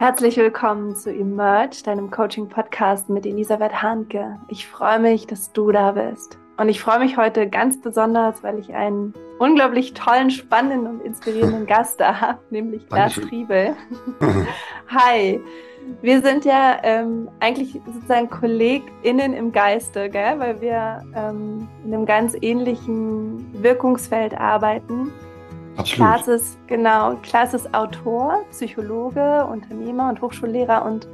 Herzlich willkommen zu Emerge, deinem Coaching-Podcast mit Elisabeth Hanke. Ich freue mich, dass du da bist. Und ich freue mich heute ganz besonders, weil ich einen unglaublich tollen, spannenden und inspirierenden Gast da habe, nämlich Lars Triebel. Hi. Wir sind ja ähm, eigentlich sozusagen KollegInnen im Geiste, gell? weil wir ähm, in einem ganz ähnlichen Wirkungsfeld arbeiten. Absolut. Klaas ist, genau, Klaas ist Autor, Psychologe, Unternehmer und Hochschullehrer und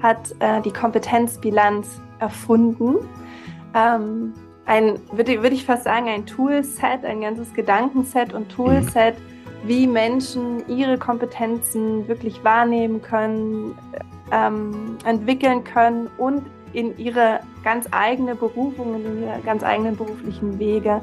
hat äh, die Kompetenzbilanz erfunden. Ähm, ein, würde, würde ich fast sagen, ein Toolset, ein ganzes Gedankenset und Toolset, mhm. wie Menschen ihre Kompetenzen wirklich wahrnehmen können, ähm, entwickeln können und in ihre ganz eigene Berufung, in ihre ganz eigenen beruflichen Wege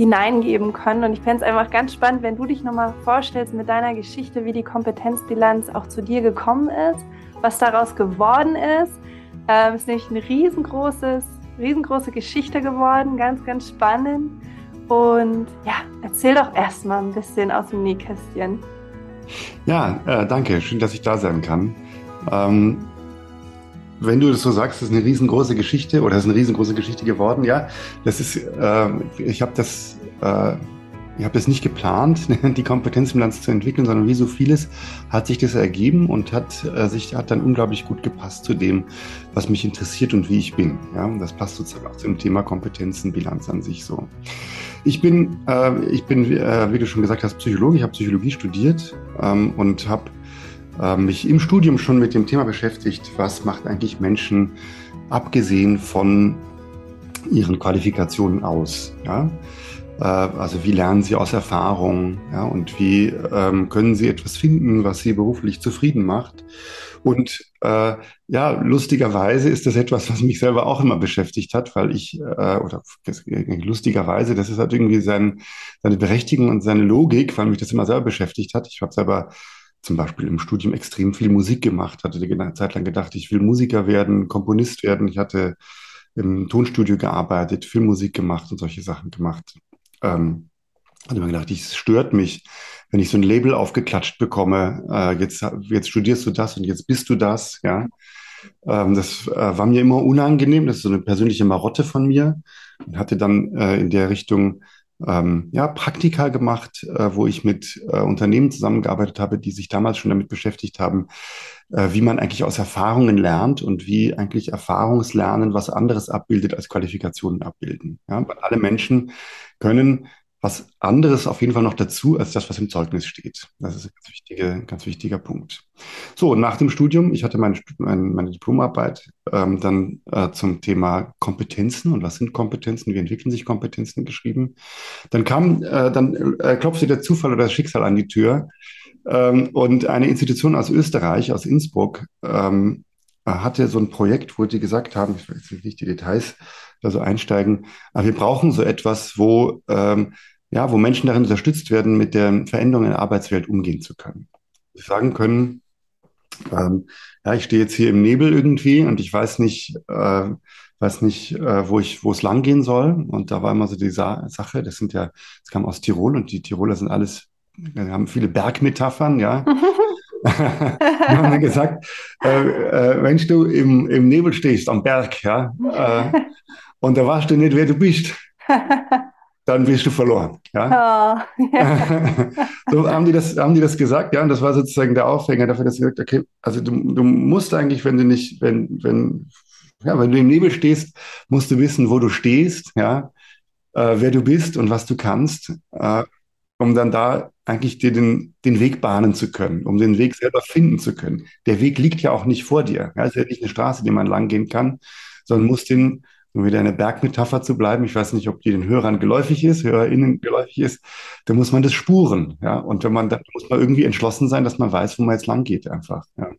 hineingeben können. Und ich fände es einfach ganz spannend, wenn du dich nochmal vorstellst mit deiner Geschichte, wie die Kompetenzbilanz auch zu dir gekommen ist, was daraus geworden ist. Ähm, es ist nämlich eine riesengroßes, riesengroße Geschichte geworden, ganz, ganz spannend. Und ja, erzähl doch erstmal ein bisschen aus dem Nähkästchen. Ja, äh, danke. Schön, dass ich da sein kann. Ähm, wenn du das so sagst, das ist eine riesengroße Geschichte oder ist eine riesengroße Geschichte geworden, ja. Das ist, äh, ich habe das, äh, ich habe das nicht geplant, die Kompetenzbilanz zu entwickeln, sondern wie so vieles hat sich das ergeben und hat äh, sich hat dann unglaublich gut gepasst zu dem, was mich interessiert und wie ich bin. Ja, und das passt sozusagen auch zum Thema Kompetenzenbilanz an sich so. Ich bin, äh, ich bin, äh, wie du schon gesagt hast, Psychologe. Ich habe Psychologie studiert ähm, und habe mich im Studium schon mit dem Thema beschäftigt, was macht eigentlich Menschen abgesehen von ihren Qualifikationen aus. Ja? Äh, also wie lernen sie aus Erfahrung ja? und wie ähm, können sie etwas finden, was sie beruflich zufrieden macht. Und äh, ja, lustigerweise ist das etwas, was mich selber auch immer beschäftigt hat, weil ich, äh, oder lustigerweise, das ist halt irgendwie sein, seine Berechtigung und seine Logik, weil mich das immer selber beschäftigt hat. Ich habe selber zum Beispiel im Studium extrem viel Musik gemacht, hatte eine Zeit lang gedacht, ich will Musiker werden, Komponist werden. Ich hatte im Tonstudio gearbeitet, Filmmusik gemacht und solche Sachen gemacht. Ähm, hatte mir gedacht, es stört mich, wenn ich so ein Label aufgeklatscht bekomme, äh, jetzt, jetzt studierst du das und jetzt bist du das, ja. Ähm, das äh, war mir immer unangenehm, das ist so eine persönliche Marotte von mir und hatte dann äh, in der Richtung ähm, ja, Praktika gemacht, äh, wo ich mit äh, Unternehmen zusammengearbeitet habe, die sich damals schon damit beschäftigt haben, äh, wie man eigentlich aus Erfahrungen lernt und wie eigentlich Erfahrungslernen was anderes abbildet als Qualifikationen abbilden. Ja, weil alle Menschen können was anderes auf jeden Fall noch dazu als das, was im Zeugnis steht. Das ist ein ganz, wichtige, ganz wichtiger Punkt. So, nach dem Studium, ich hatte meine, meine, Diplomarbeit ähm, dann äh, zum Thema Kompetenzen und was sind Kompetenzen, wie entwickeln sich Kompetenzen geschrieben. Dann kam, äh, dann äh, klopfte der Zufall oder das Schicksal an die Tür ähm, und eine Institution aus Österreich, aus Innsbruck, ähm, hatte so ein Projekt, wo die gesagt haben, ich weiß nicht die Details da so einsteigen, aber wir brauchen so etwas, wo ähm, ja, wo Menschen darin unterstützt werden, mit der Veränderung in der Arbeitswelt umgehen zu können. Sie sagen können, ähm, ja, ich stehe jetzt hier im Nebel irgendwie und ich weiß nicht, äh, weiß nicht, äh, wo ich, wo es langgehen soll. Und da war immer so die Sa Sache, das sind ja, das kam aus Tirol und die Tiroler sind alles, wir haben viele Bergmetaphern, ja. wir haben dann gesagt, äh, äh, wenn du im, im Nebel stehst am Berg, ja, äh, und da weißt du nicht, wer du bist dann wirst du verloren. Ja? Oh, ja. so haben die, das, haben die das gesagt, ja, und das war sozusagen der Aufhänger dafür, dass sie gesagt okay, also du, du musst eigentlich, wenn du nicht, wenn, wenn, ja, wenn du im Nebel stehst, musst du wissen, wo du stehst, ja, äh, wer du bist und was du kannst, äh, um dann da eigentlich dir den, den Weg bahnen zu können, um den Weg selber finden zu können. Der Weg liegt ja auch nicht vor dir. Ja, es ist ja nicht eine Straße, die man lang gehen kann, sondern muss den um wieder eine Bergmetapher zu bleiben, ich weiß nicht, ob die den Hörern geläufig ist, HörerInnen geläufig ist, da muss man das spuren, ja. Und wenn man, da muss man irgendwie entschlossen sein, dass man weiß, wo man jetzt lang geht, einfach, ja.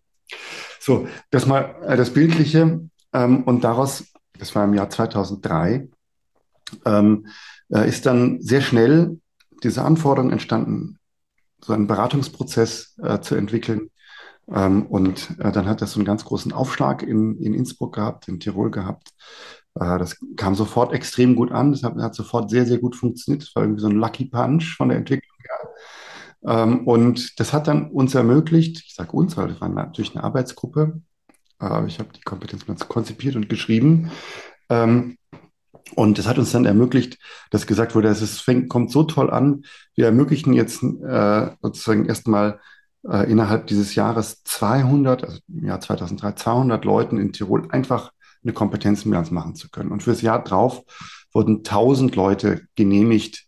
So, das mal äh, das Bildliche ähm, und daraus, das war im Jahr 2003, ähm, äh, ist dann sehr schnell diese Anforderung entstanden, so einen Beratungsprozess äh, zu entwickeln. Ähm, und äh, dann hat das so einen ganz großen Aufschlag in, in Innsbruck gehabt, in Tirol gehabt. Äh, das kam sofort extrem gut an. Das hat, sofort sehr, sehr gut funktioniert. Das war irgendwie so ein Lucky Punch von der Entwicklung her. Ähm, und das hat dann uns ermöglicht, ich sage uns, weil das war natürlich eine Arbeitsgruppe, äh, ich habe die Kompetenzplan konzipiert und geschrieben. Ähm, und das hat uns dann ermöglicht, dass gesagt wurde, es fängt, kommt so toll an. Wir ermöglichen jetzt äh, sozusagen erstmal innerhalb dieses Jahres 200, also im Jahr 2003, 200 Leuten in Tirol einfach eine Kompetenzenbilanz machen zu können. Und fürs Jahr drauf wurden 1000 Leute genehmigt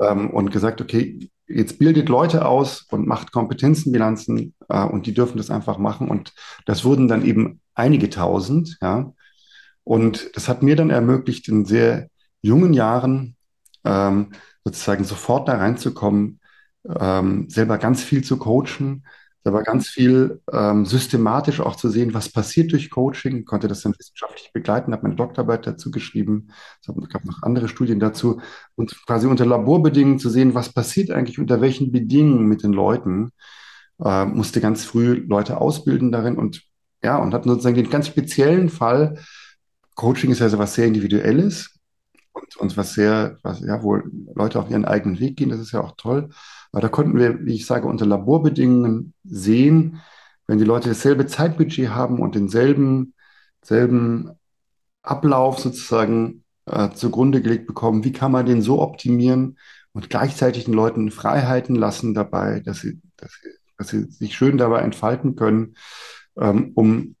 ähm, und gesagt, okay, jetzt bildet Leute aus und macht Kompetenzenbilanzen äh, und die dürfen das einfach machen. Und das wurden dann eben einige tausend, ja. Und das hat mir dann ermöglicht, in sehr jungen Jahren ähm, sozusagen sofort da reinzukommen, ähm, selber ganz viel zu coachen, selber ganz viel ähm, systematisch auch zu sehen, was passiert durch Coaching, konnte das dann wissenschaftlich begleiten, habe meine Doktorarbeit dazu geschrieben, es gab noch andere Studien dazu. Und quasi unter Laborbedingungen zu sehen, was passiert eigentlich, unter welchen Bedingungen mit den Leuten, äh, musste ganz früh Leute ausbilden darin. Und ja, und hat sozusagen den ganz speziellen Fall, Coaching ist ja so was sehr Individuelles und, und was sehr, was, ja, wo Leute auch ihren eigenen Weg gehen, das ist ja auch toll. Aber da konnten wir, wie ich sage, unter Laborbedingungen sehen, wenn die Leute dasselbe Zeitbudget haben und denselben selben Ablauf sozusagen äh, zugrunde gelegt bekommen, wie kann man den so optimieren und gleichzeitig den Leuten Freiheiten lassen dabei, dass sie, dass sie, dass sie sich schön dabei entfalten können, ähm, um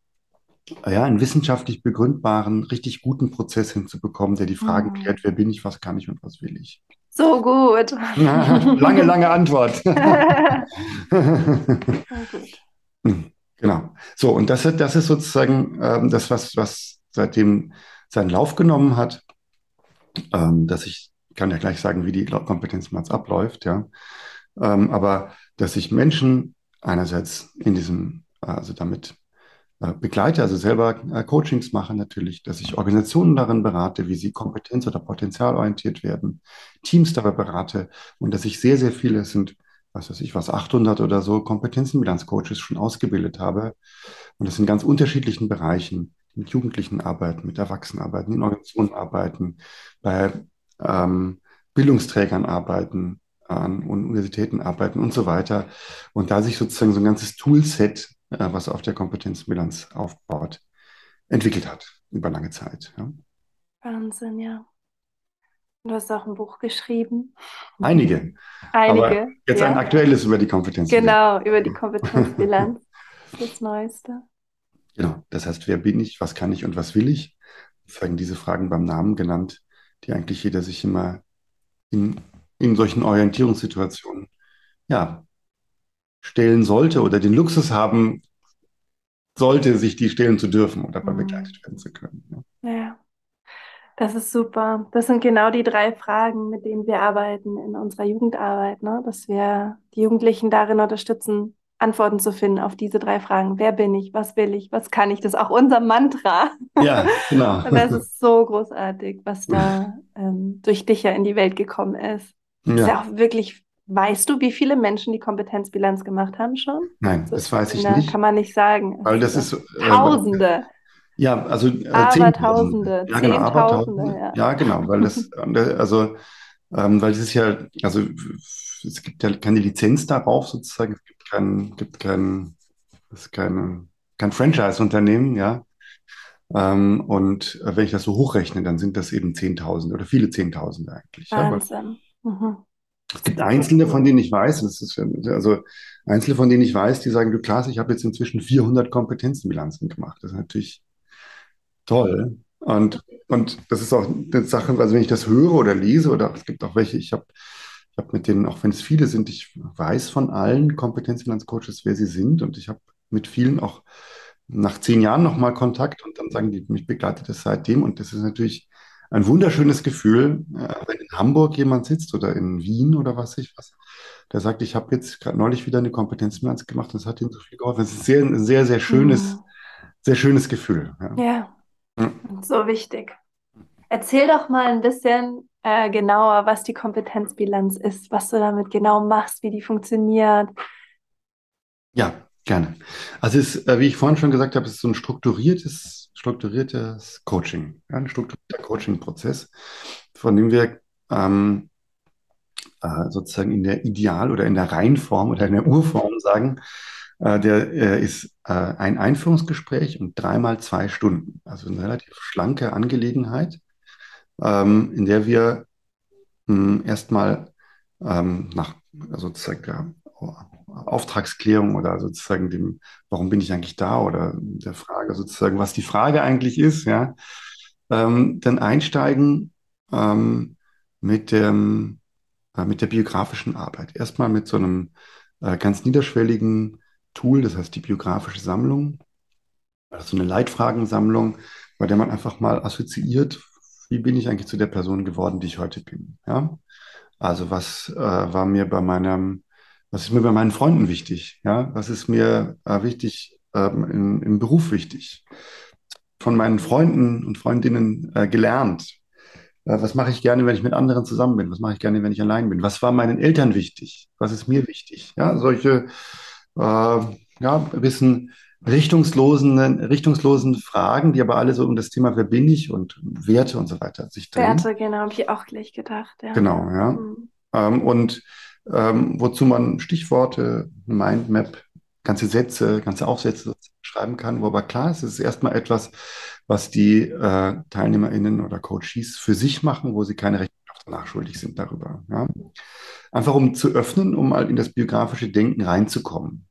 ja, einen wissenschaftlich begründbaren, richtig guten Prozess hinzubekommen, der die Fragen mhm. klärt, wer bin ich, was kann ich und was will ich. So gut. lange, lange Antwort. genau. So, und das, das ist sozusagen ähm, das, was, was seitdem seinen Lauf genommen hat, ähm, dass ich kann ja gleich sagen, wie die Kompetenzmatz abläuft, ja. Ähm, aber dass ich Menschen einerseits in diesem, also damit begleite, also selber äh, Coachings mache natürlich, dass ich Organisationen darin berate, wie sie kompetenz- oder potenzialorientiert werden, Teams dabei berate und dass ich sehr, sehr viele, es sind, was weiß ich, was 800 oder so Kompetenzenbilanzcoaches schon ausgebildet habe und das in ganz unterschiedlichen Bereichen, mit Jugendlichen arbeiten, mit Erwachsenen arbeiten, in Organisationen arbeiten, bei ähm, Bildungsträgern arbeiten, an Universitäten arbeiten und so weiter. Und da sich sozusagen so ein ganzes Toolset äh, was auf der Kompetenzbilanz aufbaut, entwickelt hat über lange Zeit. Ja. Wahnsinn, ja. Du hast auch ein Buch geschrieben. Einige. Einige. Aber jetzt ja. ein aktuelles über die Kompetenzbilanz. Genau, über die Kompetenzbilanz. das Neueste. Genau. Das heißt, wer bin ich, was kann ich und was will ich? Zeigen diese Fragen beim Namen genannt, die eigentlich jeder sich immer in, in solchen Orientierungssituationen ja, stellen sollte oder den Luxus haben sollte, sich die stellen zu dürfen und dabei mhm. begleitet werden zu können. Ja. ja. Das ist super. Das sind genau die drei Fragen, mit denen wir arbeiten in unserer Jugendarbeit, ne? dass wir die Jugendlichen darin unterstützen, Antworten zu finden auf diese drei Fragen. Wer bin ich? Was will ich? Was kann ich? Das ist auch unser Mantra. Ja, genau. Und das ist so großartig, was da ähm, durch dich ja in die Welt gekommen ist. Ja. Ist ja auch wirklich Weißt du, wie viele Menschen die Kompetenzbilanz gemacht haben schon? Nein, das weiß ich nicht. Kann man nicht sagen. Weil das ist. Äh, Tausende. Ja, also äh, aber Tausende. Ja, genau, aber Tausende. Ja. ja. genau, weil das, also, ähm, weil das ist ja, also es gibt ja keine Lizenz darauf sozusagen, es gibt kein, gibt kein, es ist keine, kein Franchise-Unternehmen, ja. Ähm, und wenn ich das so hochrechne, dann sind das eben Zehntausende oder viele Zehntausende eigentlich. Wahnsinn. Ja, mhm. Es gibt Einzelne, von denen ich weiß, das ist, also Einzelne, von denen ich weiß, die sagen, du Klaas, ich habe jetzt inzwischen 400 Kompetenzenbilanzen gemacht. Das ist natürlich toll. Und, und das ist auch eine Sache, also wenn ich das höre oder lese, oder es gibt auch welche, ich habe ich hab mit denen, auch wenn es viele sind, ich weiß von allen Kompetenzbilanzcoaches, wer sie sind. Und ich habe mit vielen auch nach zehn Jahren nochmal Kontakt und dann sagen die, mich begleitet das seitdem. Und das ist natürlich ein wunderschönes Gefühl, äh, wenn in Hamburg jemand sitzt oder in Wien oder was ich was, der sagt, ich habe jetzt gerade neulich wieder eine Kompetenzbilanz gemacht und es hat ihm so viel geholfen. Das ist sehr, ein sehr, sehr schönes, mhm. sehr schönes Gefühl. Ja. ja. Mhm. so wichtig. Erzähl doch mal ein bisschen äh, genauer, was die Kompetenzbilanz ist, was du damit genau machst, wie die funktioniert. Ja, gerne. Also es ist, äh, wie ich vorhin schon gesagt habe, es ist so ein strukturiertes strukturiertes Coaching, ja, ein strukturierter Coaching-Prozess, von dem wir ähm, äh, sozusagen in der Ideal- oder in der Reinform oder in der Urform sagen, äh, der äh, ist äh, ein Einführungsgespräch und dreimal zwei Stunden. Also eine relativ schlanke Angelegenheit, ähm, in der wir hm, erstmal ähm, nach sozusagen der Auftragsklärung oder sozusagen dem, warum bin ich eigentlich da oder der Frage sozusagen, was die Frage eigentlich ist, ja, ähm, dann einsteigen ähm, mit dem, äh, mit der biografischen Arbeit. Erstmal mit so einem äh, ganz niederschwelligen Tool, das heißt die biografische Sammlung, also eine Leitfragensammlung, bei der man einfach mal assoziiert, wie bin ich eigentlich zu der Person geworden, die ich heute bin. Ja? Also was äh, war mir bei meinem, was ist mir bei meinen Freunden wichtig? Ja? Was ist mir äh, wichtig ähm, im, im, Beruf wichtig? Von meinen Freunden und Freundinnen äh, gelernt. Äh, was mache ich gerne, wenn ich mit anderen zusammen bin? Was mache ich gerne, wenn ich allein bin? Was war meinen Eltern wichtig? Was ist mir wichtig? Ja, solche äh, ja, ein bisschen richtungslosen, richtungslosen Fragen, die aber alle so um das Thema, wer bin ich und Werte und so weiter sich drehen. Werte, genau, habe ich auch gleich gedacht. Ja. Genau, ja. Mhm. Ähm, und ähm, wozu man Stichworte, Mindmap, ganze Sätze, ganze Aufsätze schreiben kann, wo aber klar ist, es ist erstmal etwas, was die äh, TeilnehmerInnen oder Coaches für sich machen, wo sie keine Rechenschaft nachschuldig sind darüber. Ja. Einfach um zu öffnen, um mal in das biografische Denken reinzukommen.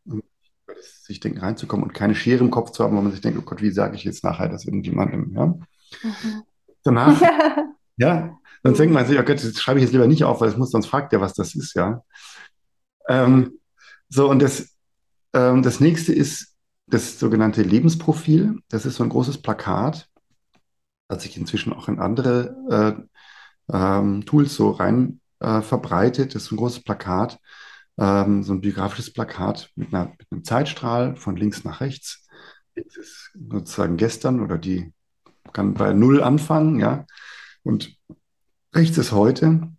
sich denken reinzukommen und keine Schere im Kopf zu haben, wo man sich denkt, oh Gott, wie sage ich jetzt nachher das irgendjemandem? Ja? Mhm. Danach, ja, dann denkt man sich, oh Gott, das schreibe ich jetzt lieber nicht auf, weil es muss, sonst fragt der, was das ist, ja. Ähm, so, und das, ähm, das nächste ist das sogenannte Lebensprofil. Das ist so ein großes Plakat, das sich inzwischen auch in andere äh, ähm, Tools so rein äh, verbreitet. Das ist ein großes Plakat, ähm, so ein biografisches Plakat mit, einer, mit einem Zeitstrahl von links nach rechts. Das ist sozusagen gestern oder die kann bei Null anfangen, ja. Und rechts ist heute.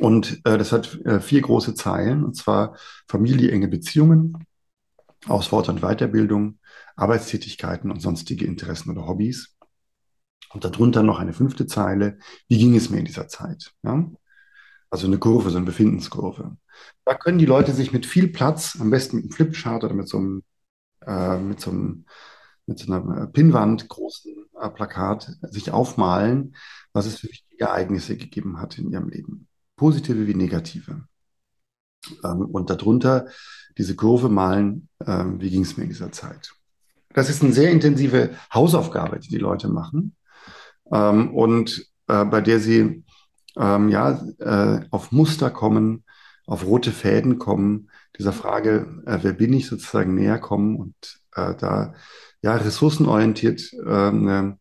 Und äh, das hat äh, vier große Zeilen, und zwar Familie, enge Beziehungen, Ausfort- und Weiterbildung, Arbeitstätigkeiten und sonstige Interessen oder Hobbys. Und darunter noch eine fünfte Zeile, wie ging es mir in dieser Zeit? Ja? Also eine Kurve, so eine Befindenskurve. Da können die Leute sich mit viel Platz, am besten mit einem Flipchart oder mit so einem, äh, mit so einem mit so einer Pinnwand, großen äh, Plakat, sich aufmalen, was es für wichtige Ereignisse gegeben hat in ihrem Leben. Positive wie negative. Ähm, und darunter diese Kurve malen, ähm, wie ging es mir in dieser Zeit. Das ist eine sehr intensive Hausaufgabe, die die Leute machen ähm, und äh, bei der sie ähm, ja, äh, auf Muster kommen, auf rote Fäden kommen, dieser Frage, äh, wer bin ich, sozusagen näher kommen und äh, da ja ressourcenorientiert ähm,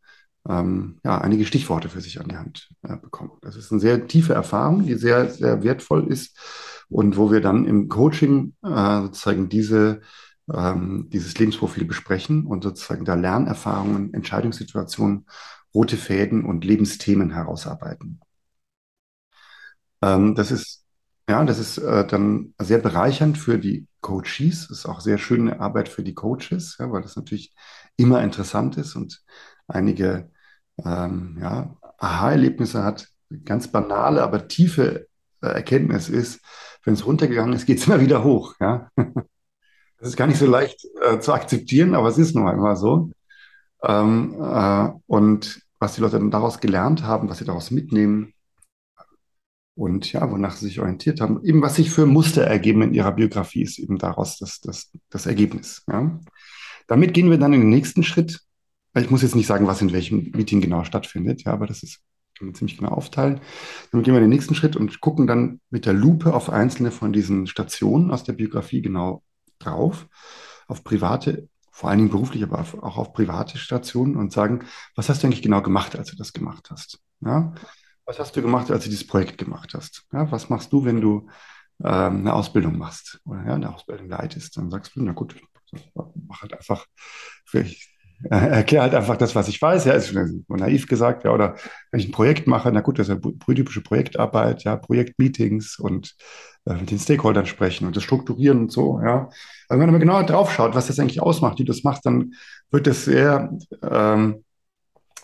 ähm, ja, einige Stichworte für sich an die Hand äh, bekommen. Das ist eine sehr tiefe Erfahrung, die sehr, sehr wertvoll ist und wo wir dann im Coaching äh, sozusagen diese ähm, dieses Lebensprofil besprechen und sozusagen da Lernerfahrungen, Entscheidungssituationen, rote Fäden und Lebensthemen herausarbeiten. Ähm, das ist, ja, das ist äh, dann sehr bereichernd für die Coaches. Ist auch sehr schöne Arbeit für die Coaches, ja, weil das natürlich immer interessant ist und einige ähm, ja, Aha-Erlebnisse hat. Ganz banale, aber tiefe äh, Erkenntnis ist, wenn es runtergegangen ist, geht es immer wieder hoch. Ja? Das ist gar nicht so leicht äh, zu akzeptieren, aber es ist nun einmal so. Ähm, äh, und was die Leute dann daraus gelernt haben, was sie daraus mitnehmen, und ja, wonach sie sich orientiert haben. Eben, was sich für Muster ergeben in ihrer Biografie, ist eben daraus das, das, das Ergebnis. Ja. Damit gehen wir dann in den nächsten Schritt. Ich muss jetzt nicht sagen, was in welchem Meeting genau stattfindet, ja, aber das ist kann man ziemlich genau aufteilen. Dann gehen wir in den nächsten Schritt und gucken dann mit der Lupe auf einzelne von diesen Stationen aus der Biografie genau drauf, auf private, vor allen Dingen beruflich, aber auch auf private Stationen und sagen, was hast du eigentlich genau gemacht, als du das gemacht hast? Ja? Was hast du gemacht, als du dieses Projekt gemacht hast? Ja, was machst du, wenn du ähm, eine Ausbildung machst oder ja, eine Ausbildung leitest? Dann sagst du, na gut, mach halt einfach, ich äh, erkläre halt einfach das, was ich weiß. Ja, ist naiv gesagt, ja, oder wenn ich ein Projekt mache, na gut, das ist ja typische Projektarbeit, ja, Projektmeetings und äh, mit den Stakeholdern sprechen und das strukturieren und so, ja. Aber wenn man genauer drauf schaut, was das eigentlich ausmacht, wie du das machst, dann wird das sehr ähm,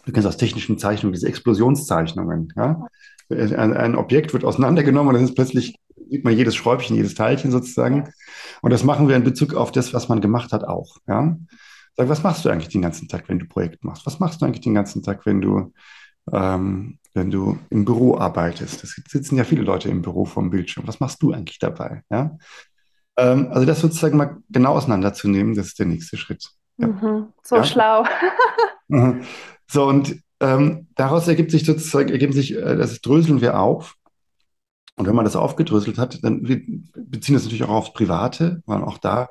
du kennst aus technischen Zeichnungen diese Explosionszeichnungen. Ja? Ein, ein Objekt wird auseinandergenommen und dann ist plötzlich, sieht man jedes Schräubchen, jedes Teilchen sozusagen. Und das machen wir in Bezug auf das, was man gemacht hat, auch. Ja? Sag, was machst du eigentlich den ganzen Tag, wenn du Projekt machst? Was machst du eigentlich den ganzen Tag, wenn du, ähm, wenn du im Büro arbeitest? Es sitzen ja viele Leute im Büro vom Bildschirm. Was machst du eigentlich dabei? Ja? Ähm, also das sozusagen mal genau auseinanderzunehmen, das ist der nächste Schritt. Ja. Mhm, so ja? schlau. Mhm. So, und ähm, daraus ergibt sich sozusagen, ergeben sich, äh, das dröseln wir auf. Und wenn man das aufgedröselt hat, dann wir beziehen das natürlich auch aufs Private, weil auch da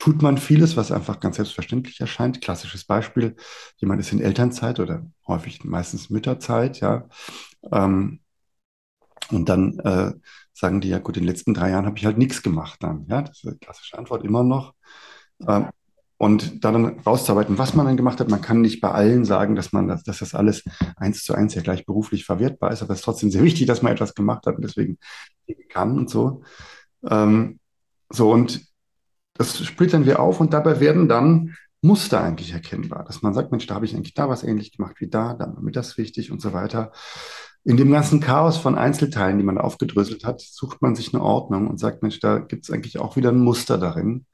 tut man vieles, was einfach ganz selbstverständlich erscheint. Klassisches Beispiel, jemand ist in Elternzeit oder häufig meistens Mütterzeit, ja. Ähm, und dann äh, sagen die, ja gut, in den letzten drei Jahren habe ich halt nichts gemacht dann. Ja, das ist eine klassische Antwort immer noch. Ähm, und dann rauszuarbeiten, was man dann gemacht hat. Man kann nicht bei allen sagen, dass man das, dass das alles eins zu eins ja gleich beruflich verwertbar ist, aber es ist trotzdem sehr wichtig, dass man etwas gemacht hat und deswegen kann und so. Ähm, so und das splittern wir auf und dabei werden dann Muster eigentlich erkennbar, dass man sagt, Mensch, da habe ich eigentlich da was ähnlich gemacht wie da, dann war mir das wichtig und so weiter. In dem ganzen Chaos von Einzelteilen, die man aufgedröselt hat, sucht man sich eine Ordnung und sagt, Mensch, da gibt es eigentlich auch wieder ein Muster darin.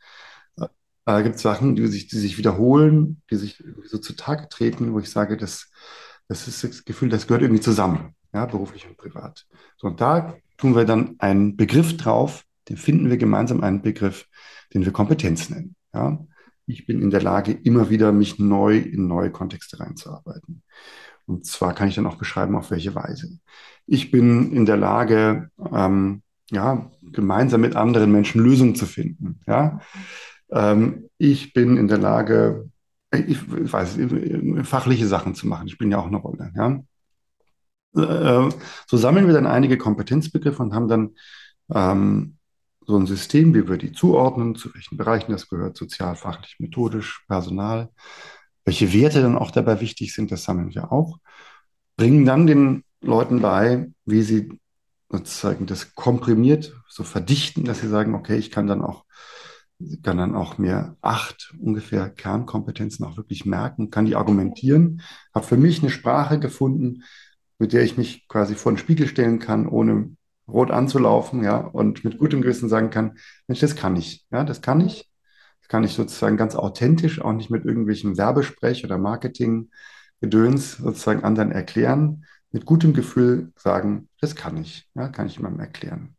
Da gibt es Sachen, die sich, die sich wiederholen, die sich so zutage treten, wo ich sage, das, das ist das Gefühl, das gehört irgendwie zusammen, ja, beruflich und privat. So, und da tun wir dann einen Begriff drauf, den finden wir gemeinsam einen Begriff, den wir Kompetenz nennen. Ja. Ich bin in der Lage, immer wieder mich neu in neue Kontexte reinzuarbeiten. Und zwar kann ich dann auch beschreiben, auf welche Weise. Ich bin in der Lage, ähm, ja, gemeinsam mit anderen Menschen Lösungen zu finden. Ja. Ähm, ich bin in der Lage, ich, weiß, fachliche Sachen zu machen. Ich bin ja auch eine Rolle. Ja? Äh, so sammeln wir dann einige Kompetenzbegriffe und haben dann ähm, so ein System, wie wir die zuordnen, zu welchen Bereichen das gehört, sozial, fachlich, methodisch, Personal. Welche Werte dann auch dabei wichtig sind, das sammeln wir auch. Bringen dann den Leuten bei, wie sie sozusagen das komprimiert so verdichten, dass sie sagen, okay, ich kann dann auch kann dann auch mir acht ungefähr Kernkompetenzen auch wirklich merken, kann die argumentieren, habe für mich eine Sprache gefunden, mit der ich mich quasi vor den Spiegel stellen kann, ohne rot anzulaufen, ja, und mit gutem Gewissen sagen kann, Mensch, das kann ich, ja, das kann ich. Das kann ich sozusagen ganz authentisch, auch nicht mit irgendwelchen Werbesprech oder Marketing-Gedöns sozusagen anderen erklären, mit gutem Gefühl sagen, das kann ich, ja, kann ich jemandem erklären.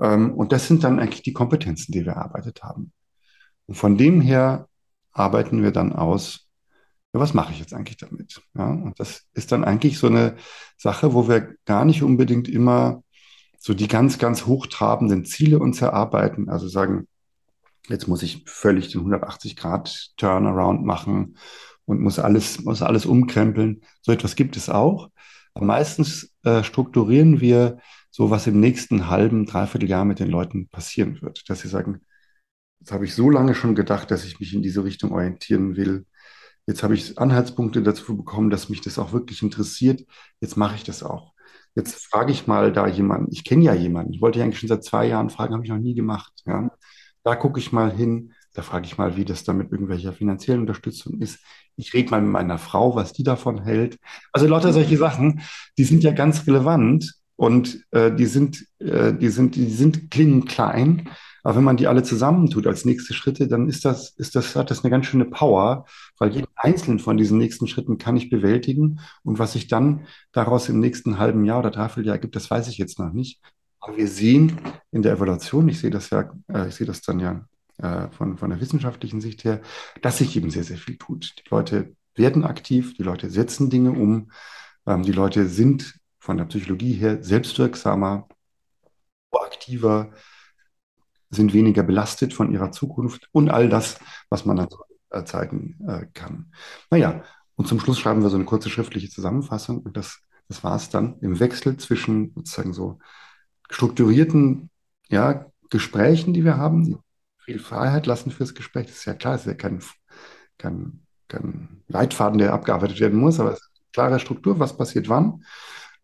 Ähm, und das sind dann eigentlich die Kompetenzen, die wir erarbeitet haben. Und von dem her arbeiten wir dann aus, ja, was mache ich jetzt eigentlich damit? Ja, und das ist dann eigentlich so eine Sache, wo wir gar nicht unbedingt immer so die ganz, ganz hochtrabenden Ziele uns erarbeiten. Also sagen, jetzt muss ich völlig den 180 Grad Turnaround machen und muss alles, muss alles umkrempeln. So etwas gibt es auch. Aber meistens äh, strukturieren wir so was im nächsten halben, dreiviertel Jahr mit den Leuten passieren wird. Dass sie sagen, jetzt habe ich so lange schon gedacht, dass ich mich in diese Richtung orientieren will. Jetzt habe ich Anhaltspunkte dazu bekommen, dass mich das auch wirklich interessiert. Jetzt mache ich das auch. Jetzt frage ich mal da jemanden. Ich kenne ja jemanden. Ich wollte ja eigentlich schon seit zwei Jahren fragen, habe ich noch nie gemacht. Ja. Da gucke ich mal hin. Da frage ich mal, wie das da mit irgendwelcher finanziellen Unterstützung ist. Ich rede mal mit meiner Frau, was die davon hält. Also lauter solche Sachen, die sind ja ganz relevant und äh, die sind, äh, die sind, die sind klingen klein, aber wenn man die alle zusammentut als nächste Schritte, dann ist das, ist das, hat das eine ganz schöne Power, weil jeden einzelnen von diesen nächsten Schritten kann ich bewältigen. Und was sich dann daraus im nächsten halben Jahr oder Dreivierteljahr gibt, das weiß ich jetzt noch nicht. Aber wir sehen in der Evaluation, ich sehe das ja, äh, ich sehe das dann ja äh, von, von der wissenschaftlichen Sicht her, dass sich eben sehr, sehr viel tut. Die Leute werden aktiv, die Leute setzen Dinge um, ähm, die Leute sind von der Psychologie her selbstwirksamer, proaktiver, sind weniger belastet von ihrer Zukunft und all das, was man dann äh, zeigen äh, kann. Naja, und zum Schluss schreiben wir so eine kurze schriftliche Zusammenfassung und das, das war es dann im Wechsel zwischen sozusagen so strukturierten ja, Gesprächen, die wir haben, viel Freiheit lassen fürs Gespräch. Das ist ja klar, es ist ja kein, kein, kein Leitfaden, der abgearbeitet werden muss, aber es ist eine klare Struktur, was passiert wann.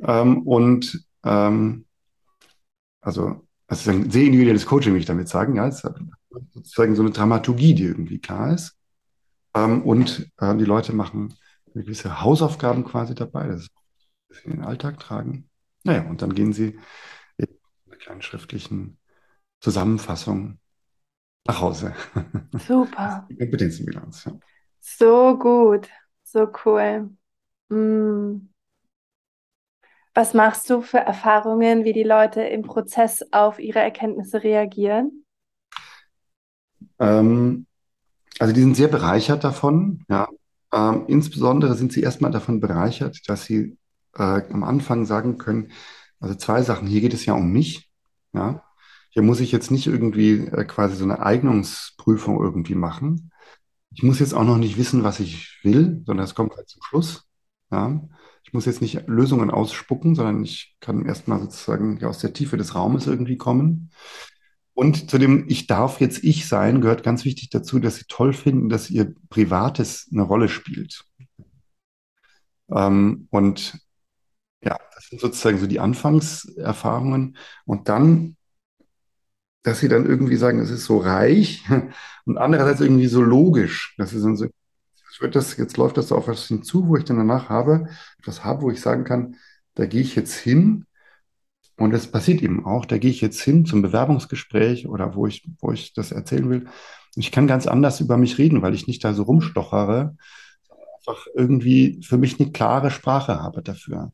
Ähm, und ähm, also, ist ein sehr individuelles Coaching, will ich damit sagen. Ja, es ist sozusagen so eine Dramaturgie, die irgendwie klar ist. Ähm, und äh, die Leute machen gewisse Hausaufgaben quasi dabei, das in den Alltag tragen. Naja, und dann gehen sie in einer kleinen schriftlichen Zusammenfassung nach Hause. Super. Die Kompetenzenbilanz, ja. So gut, so cool. Mm. Was machst du für Erfahrungen, wie die Leute im Prozess auf ihre Erkenntnisse reagieren? Ähm, also die sind sehr bereichert davon, ja. Ähm, insbesondere sind sie erstmal davon bereichert, dass sie äh, am Anfang sagen können, also zwei Sachen, hier geht es ja um mich, ja. Hier muss ich jetzt nicht irgendwie äh, quasi so eine Eignungsprüfung irgendwie machen. Ich muss jetzt auch noch nicht wissen, was ich will, sondern es kommt halt zum Schluss. Ja. Ich muss jetzt nicht Lösungen ausspucken, sondern ich kann erstmal sozusagen ja, aus der Tiefe des Raumes irgendwie kommen. Und zu dem Ich darf jetzt ich sein gehört ganz wichtig dazu, dass sie toll finden, dass ihr Privates eine Rolle spielt. Ähm, und ja, das sind sozusagen so die Anfangserfahrungen. Und dann, dass sie dann irgendwie sagen, es ist so reich und andererseits irgendwie so logisch. Das ist dann so, das, jetzt läuft das auf was hinzu, wo ich dann danach habe, etwas habe, wo ich sagen kann, da gehe ich jetzt hin und es passiert eben auch, da gehe ich jetzt hin zum Bewerbungsgespräch oder wo ich, wo ich das erzählen will. Ich kann ganz anders über mich reden, weil ich nicht da so rumstochere, einfach irgendwie für mich eine klare Sprache habe dafür.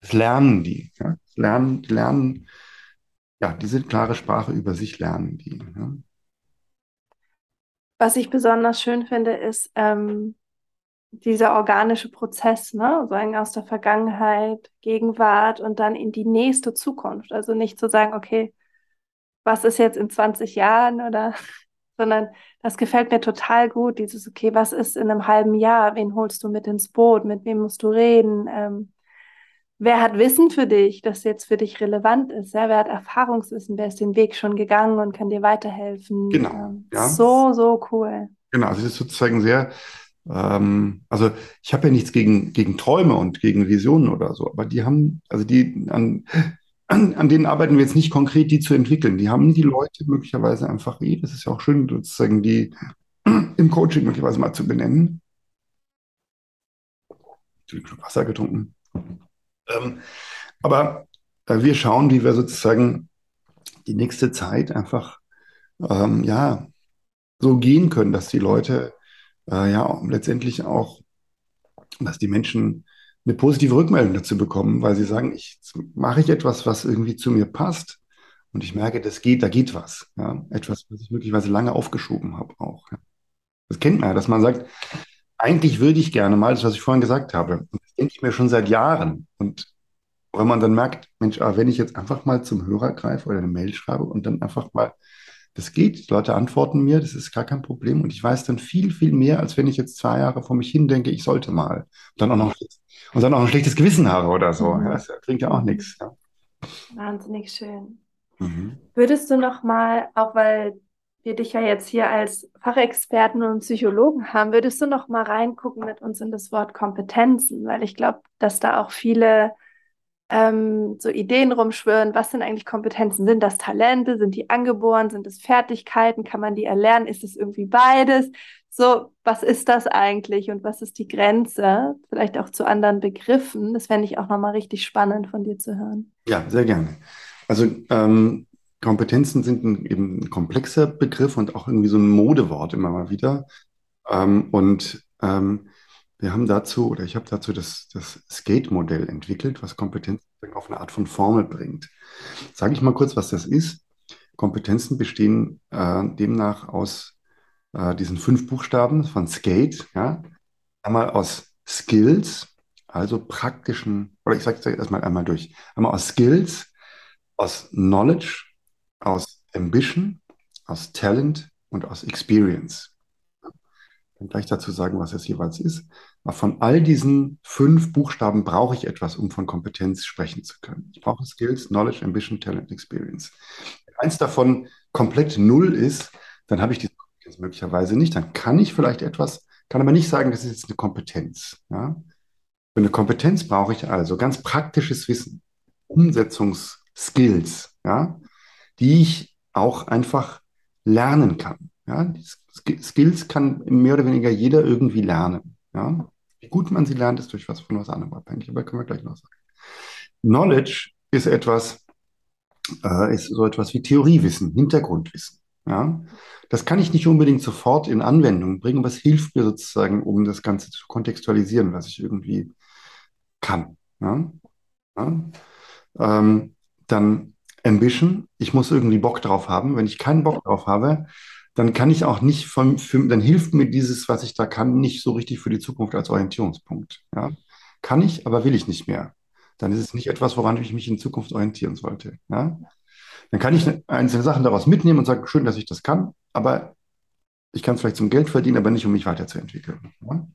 Das lernen die. Ja? Lernen, lernen, ja, diese klare Sprache über sich lernen die. Ja? Was ich besonders schön finde, ist, ähm, dieser organische Prozess, ne, sagen aus der Vergangenheit, Gegenwart und dann in die nächste Zukunft. Also nicht zu sagen, okay, was ist jetzt in 20 Jahren oder, sondern das gefällt mir total gut, dieses, okay, was ist in einem halben Jahr, wen holst du mit ins Boot, mit wem musst du reden, ähm, wer hat Wissen für dich, das jetzt für dich relevant ist, ja? wer hat Erfahrungswissen, wer ist den Weg schon gegangen und kann dir weiterhelfen. Genau, ähm, ja. So, so cool. Genau, also das ist sozusagen sehr, ähm, also ich habe ja nichts gegen, gegen Träume und gegen Visionen oder so, aber die haben, also die an, an, an denen arbeiten wir jetzt nicht konkret, die zu entwickeln. Die haben die Leute möglicherweise einfach eh, das ist ja auch schön, sozusagen die im Coaching möglicherweise mal zu benennen. Ich habe Schluck Wasser getrunken. Ähm, aber äh, wir schauen, wie wir sozusagen die nächste Zeit einfach ähm, ja so gehen können, dass die Leute äh, ja letztendlich auch, dass die Menschen eine positive Rückmeldung dazu bekommen, weil sie sagen, ich mache ich etwas, was irgendwie zu mir passt und ich merke, das geht, da geht was. Ja? Etwas, was ich möglicherweise lange aufgeschoben habe auch. Ja? Das kennt man ja, dass man sagt, eigentlich würde ich gerne mal, das, was ich vorhin gesagt habe, und das denke ich mir schon seit Jahren. Und wenn man dann merkt, Mensch, ah, wenn ich jetzt einfach mal zum Hörer greife oder eine Mail schreibe und dann einfach mal das geht, die Leute antworten mir, das ist gar kein Problem. Und ich weiß dann viel, viel mehr, als wenn ich jetzt zwei Jahre vor mich hin denke, ich sollte mal. Und dann auch noch, und dann auch ein schlechtes Gewissen habe oder so. Mhm. Ja, das bringt ja auch nichts. Ja. Wahnsinnig schön. Mhm. Würdest du noch mal, auch weil wir dich ja jetzt hier als Fachexperten und Psychologen haben, würdest du noch mal reingucken mit uns in das Wort Kompetenzen? Weil ich glaube, dass da auch viele ähm, so Ideen rumschwören, was sind eigentlich Kompetenzen? Sind das Talente? Sind die angeboren? Sind es Fertigkeiten? Kann man die erlernen? Ist es irgendwie beides? So, was ist das eigentlich und was ist die Grenze? Vielleicht auch zu anderen Begriffen. Das fände ich auch nochmal richtig spannend von dir zu hören. Ja, sehr gerne. Also ähm, Kompetenzen sind ein, eben ein komplexer Begriff und auch irgendwie so ein Modewort immer mal wieder. Ähm, und ähm, wir haben dazu, oder ich habe dazu das, das Skate-Modell entwickelt, was Kompetenzen auf eine Art von Formel bringt. Sage ich mal kurz, was das ist. Kompetenzen bestehen äh, demnach aus äh, diesen fünf Buchstaben von Skate. Ja? Einmal aus Skills, also praktischen, oder ich sage es erstmal einmal durch. Einmal aus Skills, aus Knowledge, aus Ambition, aus Talent und aus Experience kann gleich dazu sagen, was es jeweils ist. Aber von all diesen fünf Buchstaben brauche ich etwas, um von Kompetenz sprechen zu können. Ich brauche Skills, Knowledge, Ambition, Talent, Experience. Wenn eins davon komplett null ist, dann habe ich diese Kompetenz möglicherweise nicht. Dann kann ich vielleicht etwas, kann aber nicht sagen, das ist jetzt eine Kompetenz. Ja? Für eine Kompetenz brauche ich also ganz praktisches Wissen, Umsetzungsskills, ja? die ich auch einfach lernen kann. Ja? Skills kann mehr oder weniger jeder irgendwie lernen. Ja? Wie gut man sie lernt, ist durch was von was anderem abhängig, aber können wir gleich noch sagen. Knowledge ist etwas, äh, ist so etwas wie Theoriewissen, Hintergrundwissen. Ja? Das kann ich nicht unbedingt sofort in Anwendung bringen, aber es hilft mir sozusagen, um das Ganze zu kontextualisieren, was ich irgendwie kann. Ja? Ja? Ähm, dann Ambition, ich muss irgendwie Bock drauf haben. Wenn ich keinen Bock drauf habe, dann kann ich auch nicht von, für, dann hilft mir dieses, was ich da kann, nicht so richtig für die Zukunft als Orientierungspunkt. Ja? Kann ich, aber will ich nicht mehr. Dann ist es nicht etwas, woran ich mich in Zukunft orientieren sollte. Ja? Dann kann ich einzelne Sachen daraus mitnehmen und sagen, schön, dass ich das kann, aber ich kann es vielleicht zum Geld verdienen, aber nicht, um mich weiterzuentwickeln. Ja?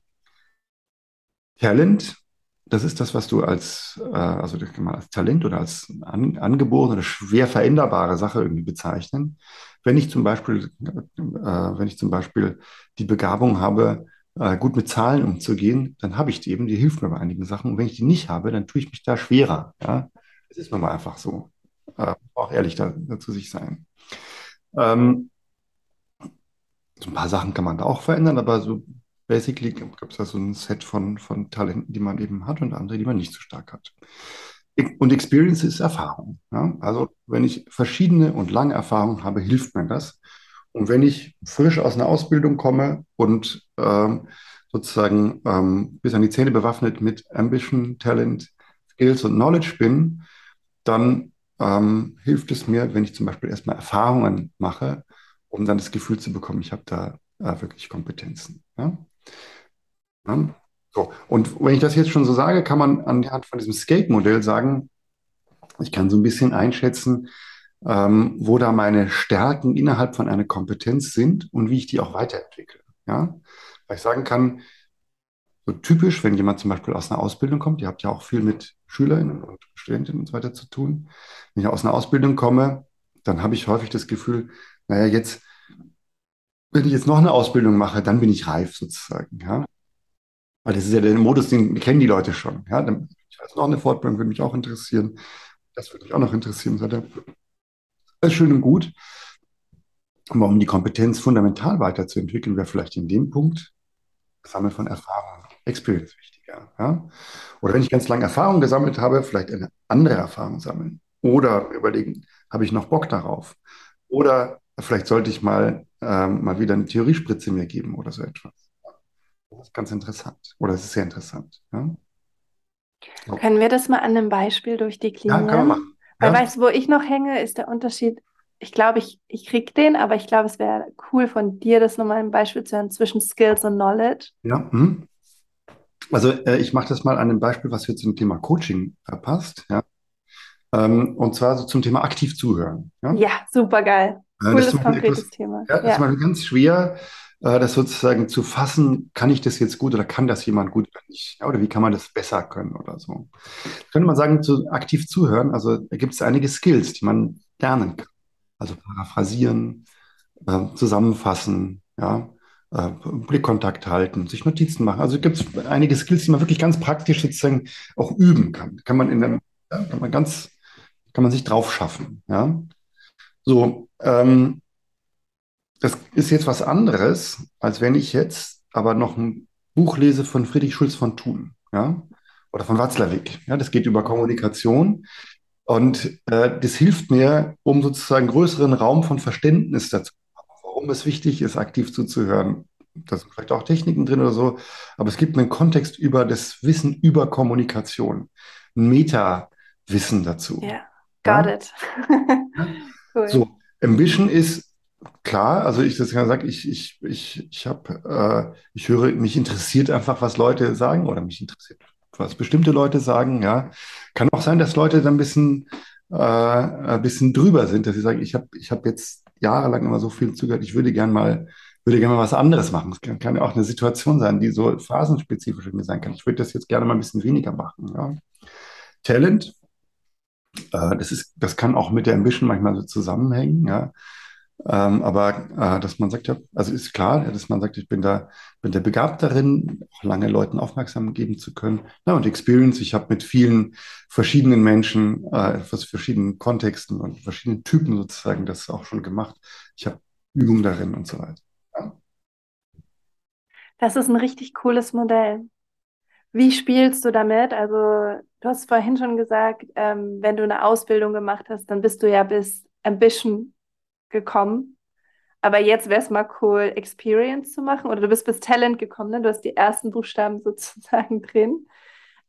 Talent, das ist das, was du als, äh, also man als Talent oder als an, angeborene oder schwer veränderbare Sache irgendwie bezeichnen. Wenn ich zum Beispiel, äh, wenn ich zum Beispiel die Begabung habe, äh, gut mit Zahlen umzugehen, dann habe ich die eben, die hilft mir bei einigen Sachen. Und wenn ich die nicht habe, dann tue ich mich da schwerer. Ja? Das ist nun mal einfach so. Äh, auch ehrlich da, zu sich sein. Ähm, so ein paar Sachen kann man da auch verändern, aber so basically gibt es da so ein Set von, von Talenten, die man eben hat und andere, die man nicht so stark hat. Und Experience ist Erfahrung. Ja? Also wenn ich verschiedene und lange Erfahrungen habe, hilft mir das. Und wenn ich frisch aus einer Ausbildung komme und ähm, sozusagen ähm, bis an die Zähne bewaffnet mit Ambition, Talent, Skills und Knowledge bin, dann ähm, hilft es mir, wenn ich zum Beispiel erstmal Erfahrungen mache, um dann das Gefühl zu bekommen, ich habe da äh, wirklich Kompetenzen. Ja? Ja? So. Und wenn ich das jetzt schon so sage, kann man anhand von diesem Skate-Modell sagen, ich kann so ein bisschen einschätzen, ähm, wo da meine Stärken innerhalb von einer Kompetenz sind und wie ich die auch weiterentwickle. Ja? Weil ich sagen kann, so typisch, wenn jemand zum Beispiel aus einer Ausbildung kommt, ihr habt ja auch viel mit Schülerinnen und Studentinnen und so weiter zu tun. Wenn ich aus einer Ausbildung komme, dann habe ich häufig das Gefühl, naja, jetzt, wenn ich jetzt noch eine Ausbildung mache, dann bin ich reif sozusagen. Ja? Weil das ist ja der Modus, den kennen die Leute schon. Ja? Dann, weiß noch eine Fortbildung, würde mich auch interessieren. Das würde mich auch noch interessieren. Das ist schön und gut. Aber um die Kompetenz fundamental weiterzuentwickeln, wäre vielleicht in dem Punkt Sammeln von Erfahrungen, Experience wichtiger. Ja? Oder wenn ich ganz lange Erfahrung gesammelt habe, vielleicht eine andere Erfahrung sammeln. Oder überlegen, habe ich noch Bock darauf? Oder vielleicht sollte ich mal, ähm, mal wieder eine Theoriespritze mir geben oder so etwas. Das ist ganz interessant. Oder es ist sehr interessant. Ja? So. Können wir das mal an einem Beispiel durchdeklinieren? Ja, kann man machen. Weil weißt du, wo ich noch hänge, ist der Unterschied. Ich glaube, ich, ich krieg den, aber ich glaube, es wäre cool von dir, das nochmal ein Beispiel zu hören zwischen Skills und Knowledge. Ja, hm. also äh, ich mache das mal an einem Beispiel, was jetzt zum Thema Coaching äh, passt. Ja. Ähm, und zwar so zum Thema aktiv zuhören. Ja, ja super geil. Cooles, konkretes etwas, Thema. Ja, das ist mal ganz schwer, äh, das sozusagen zu fassen, kann ich das jetzt gut oder kann das jemand gut oder nicht? Ja, oder wie kann man das besser können oder so? Könnte man sagen, zu aktiv zuhören, also da gibt es einige Skills, die man lernen kann. Also paraphrasieren, äh, zusammenfassen, ja, äh, Blickkontakt halten, sich Notizen machen. Also gibt es einige Skills, die man wirklich ganz praktisch sozusagen auch üben kann. Kann man in einem, ja, kann man ganz, kann man sich drauf schaffen, ja. So, ähm, das ist jetzt was anderes, als wenn ich jetzt aber noch ein Buch lese von Friedrich Schulz von Thun, ja, oder von Watzlawick. Ja, das geht über Kommunikation und äh, das hilft mir, um sozusagen größeren Raum von Verständnis dazu, warum es wichtig ist, aktiv zuzuhören. Da sind vielleicht auch Techniken drin oder so, aber es gibt einen Kontext über das Wissen über Kommunikation, ein Meta-Wissen dazu. Ja, got ja? it. Cool. So, Ambition ist klar, also ich das ja sage, ich, ich, ich, ich habe, äh, ich höre, mich interessiert einfach, was Leute sagen oder mich interessiert, was bestimmte Leute sagen, ja. Kann auch sein, dass Leute dann ein bisschen, äh, ein bisschen drüber sind, dass sie sagen, ich habe ich hab jetzt jahrelang immer so viel zugehört, ich würde gern mal, würde gerne mal was anderes machen. Es kann, kann ja auch eine Situation sein, die so phasenspezifisch irgendwie sein kann. Ich würde das jetzt gerne mal ein bisschen weniger machen, ja. Talent, äh, das ist, das kann auch mit der Ambition manchmal so zusammenhängen, ja. Ähm, aber äh, dass man sagt, ja, also ist klar, dass man sagt, ich bin da, bin der begabt darin, auch lange Leuten aufmerksam geben zu können. Na, und Experience, ich habe mit vielen verschiedenen Menschen, äh, aus verschiedenen Kontexten und verschiedenen Typen sozusagen das auch schon gemacht. Ich habe Übung darin und so weiter. Ja? Das ist ein richtig cooles Modell. Wie spielst du damit? Also, du hast vorhin schon gesagt, ähm, wenn du eine Ausbildung gemacht hast, dann bist du ja bis Ambition gekommen. Aber jetzt wäre es mal cool, Experience zu machen. Oder du bist bis Talent gekommen, ne? Du hast die ersten Buchstaben sozusagen drin.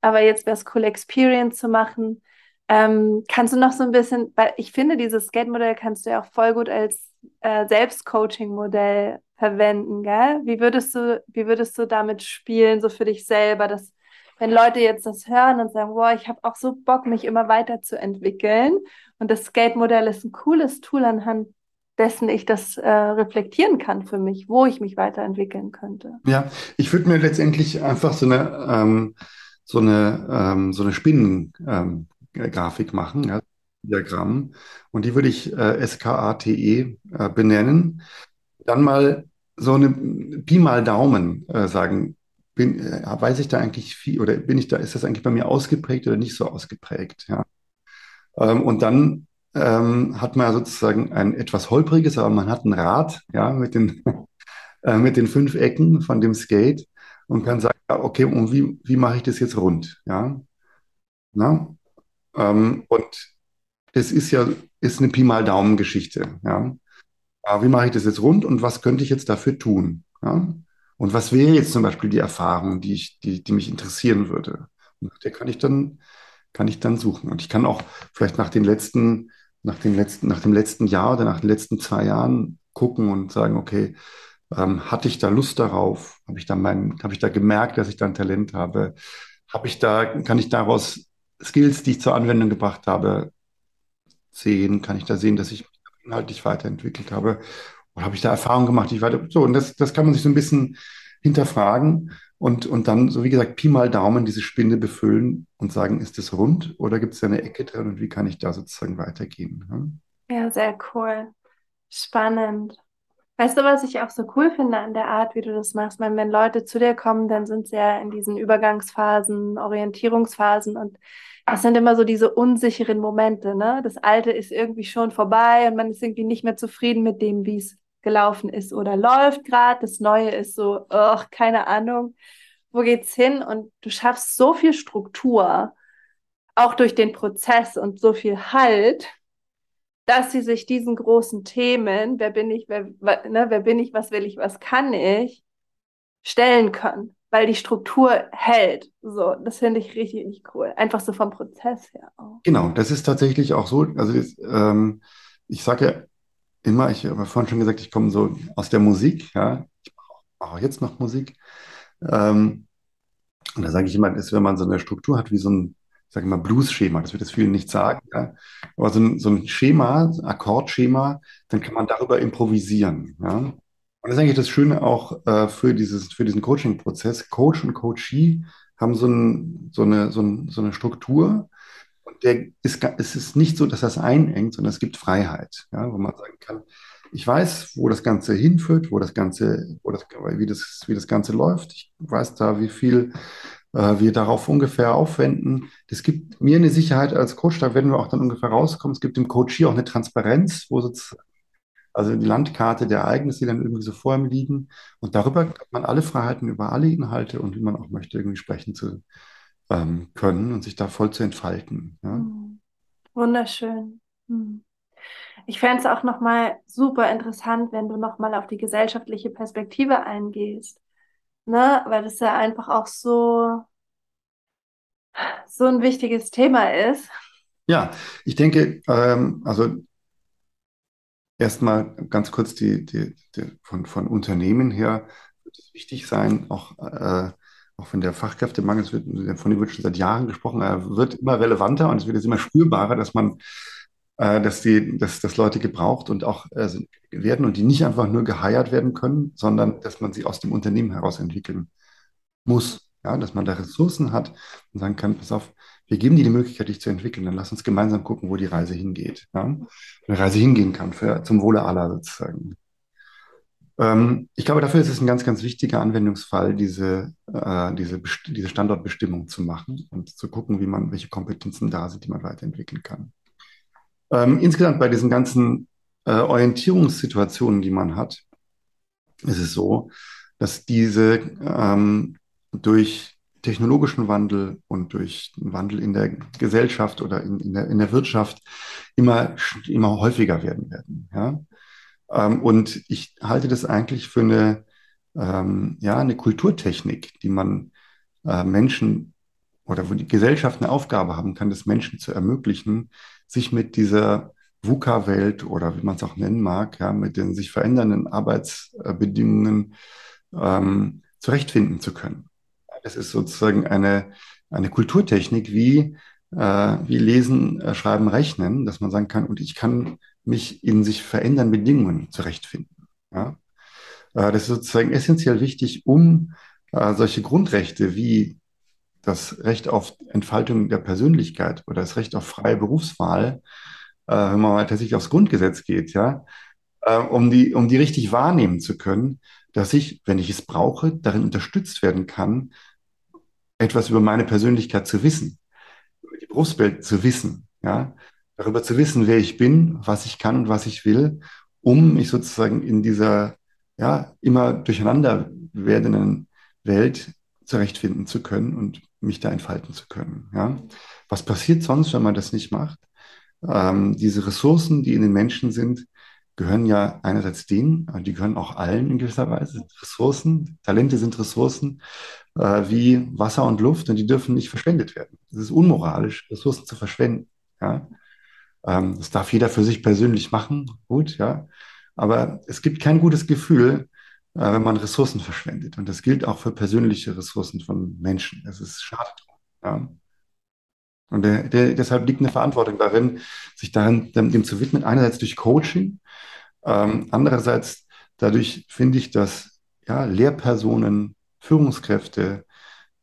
Aber jetzt wäre es cool, Experience zu machen. Ähm, kannst du noch so ein bisschen, weil ich finde, dieses Skate-Modell kannst du ja auch voll gut als äh, Selbstcoaching-Modell verwenden, gell? Wie würdest du, wie würdest du damit spielen, so für dich selber, dass wenn Leute jetzt das hören und sagen, wow, ich habe auch so Bock, mich immer weiterzuentwickeln und das Skate-Modell ist ein cooles Tool, anhand dessen ich das äh, reflektieren kann für mich, wo ich mich weiterentwickeln könnte. Ja, ich würde mir letztendlich einfach so eine, ähm, so eine, ähm, so eine Spinnengrafik ähm, machen, ja, Diagramm, und die würde ich äh, SKATE äh, benennen. Dann mal so eine Pi mal Daumen äh, sagen, bin, äh, weiß ich da eigentlich viel oder bin ich da, ist das eigentlich bei mir ausgeprägt oder nicht so ausgeprägt? Ja. Ähm, und dann ähm, hat man sozusagen ein etwas holpriges, aber man hat ein Rad, ja, mit den, äh, mit den fünf Ecken von dem Skate und kann sagen, okay, und wie, wie mache ich das jetzt rund? Ja. Na? Ähm, und das ist ja, ist eine Pi mal Daumen-Geschichte, ja. Aber wie mache ich das jetzt rund und was könnte ich jetzt dafür tun? Ja? Und was wäre jetzt zum Beispiel die Erfahrung, die ich, die, die mich interessieren würde? Und nach der kann ich dann, kann ich dann suchen. Und ich kann auch vielleicht nach den letzten nach dem letzten, nach dem letzten Jahr oder nach den letzten zwei Jahren gucken und sagen, okay, ähm, hatte ich da Lust darauf? Habe ich da mein, habe ich da gemerkt, dass ich da ein Talent habe? Habe ich da, kann ich daraus Skills, die ich zur Anwendung gebracht habe, sehen? Kann ich da sehen, dass ich mich inhaltlich weiterentwickelt habe? Oder habe ich da Erfahrungen gemacht, die ich weiter, so, und das, das kann man sich so ein bisschen hinterfragen und, und dann, so wie gesagt, Pi mal Daumen diese Spinde befüllen und sagen, ist es rund oder gibt es da eine Ecke drin und wie kann ich da sozusagen weitergehen? Hm? Ja, sehr cool. Spannend. Weißt du, was ich auch so cool finde an der Art, wie du das machst? Meine, wenn Leute zu dir kommen, dann sind sie ja in diesen Übergangsphasen, Orientierungsphasen und das sind immer so diese unsicheren Momente, ne? Das Alte ist irgendwie schon vorbei und man ist irgendwie nicht mehr zufrieden mit dem, wie es gelaufen ist oder läuft gerade. Das Neue ist so, oh, keine Ahnung, wo geht's hin? Und du schaffst so viel Struktur, auch durch den Prozess und so viel Halt, dass sie sich diesen großen Themen, wer bin ich, wer, ne, wer bin ich, was will ich, was kann ich, stellen können, weil die Struktur hält. So, das finde ich richtig, richtig cool. Einfach so vom Prozess her auch. Genau, das ist tatsächlich auch so. Also ähm, ich sage ja immer, ich habe vorhin schon gesagt, ich komme so aus der Musik, ja, ich mache auch jetzt noch Musik. Ähm, und da sage ich immer, ist, wenn man so eine Struktur hat wie so ein, ich sage immer Blues-Schema, das wird das vielen nicht sagen, ja, aber so ein, so ein Schema, ein Akkordschema, dann kann man darüber improvisieren, ja. Und das ist eigentlich das Schöne auch äh, für, dieses, für diesen Coaching-Prozess. Coach und Coachee haben so, ein, so, eine, so, ein, so eine Struktur, der ist, es ist nicht so, dass das einengt, sondern es gibt Freiheit, ja, wo man sagen kann, ich weiß, wo das Ganze hinführt, wo das Ganze, wo das, wie das, wie das Ganze läuft. Ich weiß da, wie viel äh, wir darauf ungefähr aufwenden. Das gibt mir eine Sicherheit als Coach, da werden wir auch dann ungefähr rauskommen. Es gibt dem Coach hier auch eine Transparenz, wo sozusagen also die Landkarte der Ereignisse, die dann irgendwie so vor ihm liegen. Und darüber hat man alle Freiheiten über alle Inhalte und wie man auch möchte, irgendwie sprechen zu, ähm, können und sich da voll zu entfalten. Ja? Hm. Wunderschön. Hm. Ich fände es auch nochmal super interessant, wenn du nochmal auf die gesellschaftliche Perspektive eingehst. Ne? Weil das ja einfach auch so, so ein wichtiges Thema ist. Ja, ich denke, ähm, also erstmal ganz kurz die, die, die, von, von Unternehmen her wird es wichtig sein, auch äh, auch wenn der Fachkräftemangel, wird, von dem wird schon seit Jahren gesprochen, er wird immer relevanter und es wird jetzt immer spürbarer, dass man, äh, dass die, dass, dass Leute gebraucht und auch äh, werden und die nicht einfach nur geheiert werden können, sondern dass man sie aus dem Unternehmen heraus entwickeln muss. Ja, dass man da Ressourcen hat und sagen kann, pass auf, wir geben dir die Möglichkeit, dich zu entwickeln, dann lass uns gemeinsam gucken, wo die Reise hingeht. Ja? Die Reise hingehen kann, für, zum Wohle aller sozusagen. Ähm, ich glaube, dafür ist es ein ganz, ganz wichtiger Anwendungsfall, diese, äh, diese, diese Standortbestimmung zu machen und zu gucken, wie man, welche Kompetenzen da sind, die man weiterentwickeln kann. Ähm, insgesamt bei diesen ganzen äh, Orientierungssituationen, die man hat, ist es so, dass diese ähm, durch technologischen Wandel und durch einen Wandel in der Gesellschaft oder in, in, der, in der Wirtschaft immer, immer häufiger werden werden. Ja? Ähm, und ich halte das eigentlich für eine, ähm, ja, eine Kulturtechnik, die man äh, Menschen oder wo die Gesellschaft eine Aufgabe haben kann, das Menschen zu ermöglichen, sich mit dieser VUCA-Welt oder wie man es auch nennen mag, ja, mit den sich verändernden Arbeitsbedingungen ähm, zurechtfinden zu können. Das ist sozusagen eine, eine Kulturtechnik wie, äh, wie Lesen, äh, Schreiben, Rechnen, dass man sagen kann, und ich kann mich in sich verändernden Bedingungen zurechtfinden. Ja? Äh, das ist sozusagen essentiell wichtig, um äh, solche Grundrechte wie das Recht auf Entfaltung der Persönlichkeit oder das Recht auf freie Berufswahl, äh, wenn man mal tatsächlich aufs Grundgesetz geht, ja, äh, um die, um die richtig wahrnehmen zu können, dass ich, wenn ich es brauche, darin unterstützt werden kann, etwas über meine Persönlichkeit zu wissen, über die Berufswelt zu wissen, ja, darüber zu wissen, wer ich bin, was ich kann und was ich will, um mich sozusagen in dieser ja immer durcheinander werdenden Welt zurechtfinden zu können und mich da entfalten zu können. Ja? Was passiert sonst, wenn man das nicht macht? Ähm, diese Ressourcen, die in den Menschen sind, gehören ja einerseits denen, die gehören auch allen in gewisser Weise. Ressourcen, Talente sind Ressourcen äh, wie Wasser und Luft und die dürfen nicht verschwendet werden. Es ist unmoralisch, Ressourcen zu verschwenden. Ja? Ähm, das darf jeder für sich persönlich machen, gut, ja. Aber es gibt kein gutes Gefühl, äh, wenn man Ressourcen verschwendet. Und das gilt auch für persönliche Ressourcen von Menschen. Es ist schade. Ja. Und der, der, deshalb liegt eine Verantwortung darin, sich darin, dem, dem zu widmen. Einerseits durch Coaching, ähm, andererseits dadurch finde ich, dass ja, Lehrpersonen, Führungskräfte,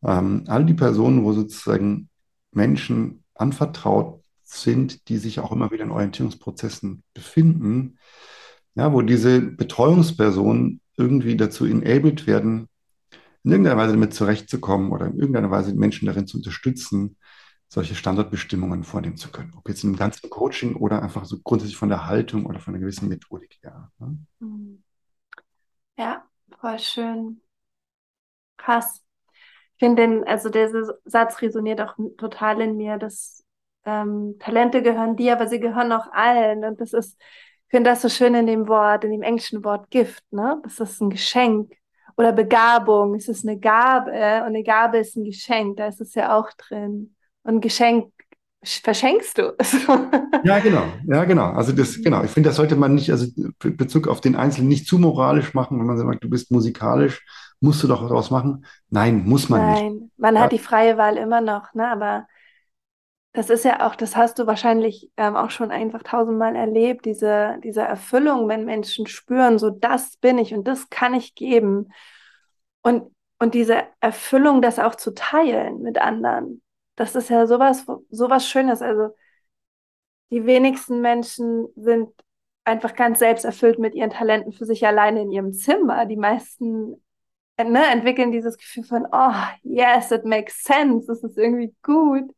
ähm, all die Personen, wo sozusagen Menschen anvertraut sind, die sich auch immer wieder in Orientierungsprozessen befinden, ja, wo diese Betreuungspersonen irgendwie dazu enabled werden, in irgendeiner Weise damit zurechtzukommen oder in irgendeiner Weise Menschen darin zu unterstützen, solche Standardbestimmungen vornehmen zu können. Ob jetzt im ganzen Coaching oder einfach so grundsätzlich von der Haltung oder von einer gewissen Methodik her. Ne? Mhm. Ja, voll schön. Krass. Ich finde den, also dieser Satz resoniert auch total in mir, dass ähm, Talente gehören dir, aber sie gehören auch allen. Und das ist, ich finde das so schön in dem Wort, in dem englischen Wort Gift, ne? Das ist ein Geschenk. Oder Begabung, es ist eine Gabe und eine Gabe ist ein Geschenk, da ist es ja auch drin. Und ein Geschenk verschenkst du. ja, genau, ja, genau. Also das, genau. Ich finde, das sollte man nicht, also Bezug auf den Einzelnen nicht zu moralisch machen, wenn man sagt, du bist musikalisch, musst du doch daraus machen. Nein, muss man Nein, nicht. Nein, man ja. hat die freie Wahl immer noch, ne? Aber das ist ja auch, das hast du wahrscheinlich ähm, auch schon einfach tausendmal erlebt, diese, diese Erfüllung, wenn Menschen spüren, so das bin ich und das kann ich geben. Und, und diese Erfüllung, das auch zu teilen mit anderen, das ist ja sowas, sowas Schönes. Also die wenigsten Menschen sind einfach ganz selbsterfüllt mit ihren Talenten für sich alleine in ihrem Zimmer. Die meisten ne, entwickeln dieses Gefühl von, oh, yes, it makes sense, das ist irgendwie gut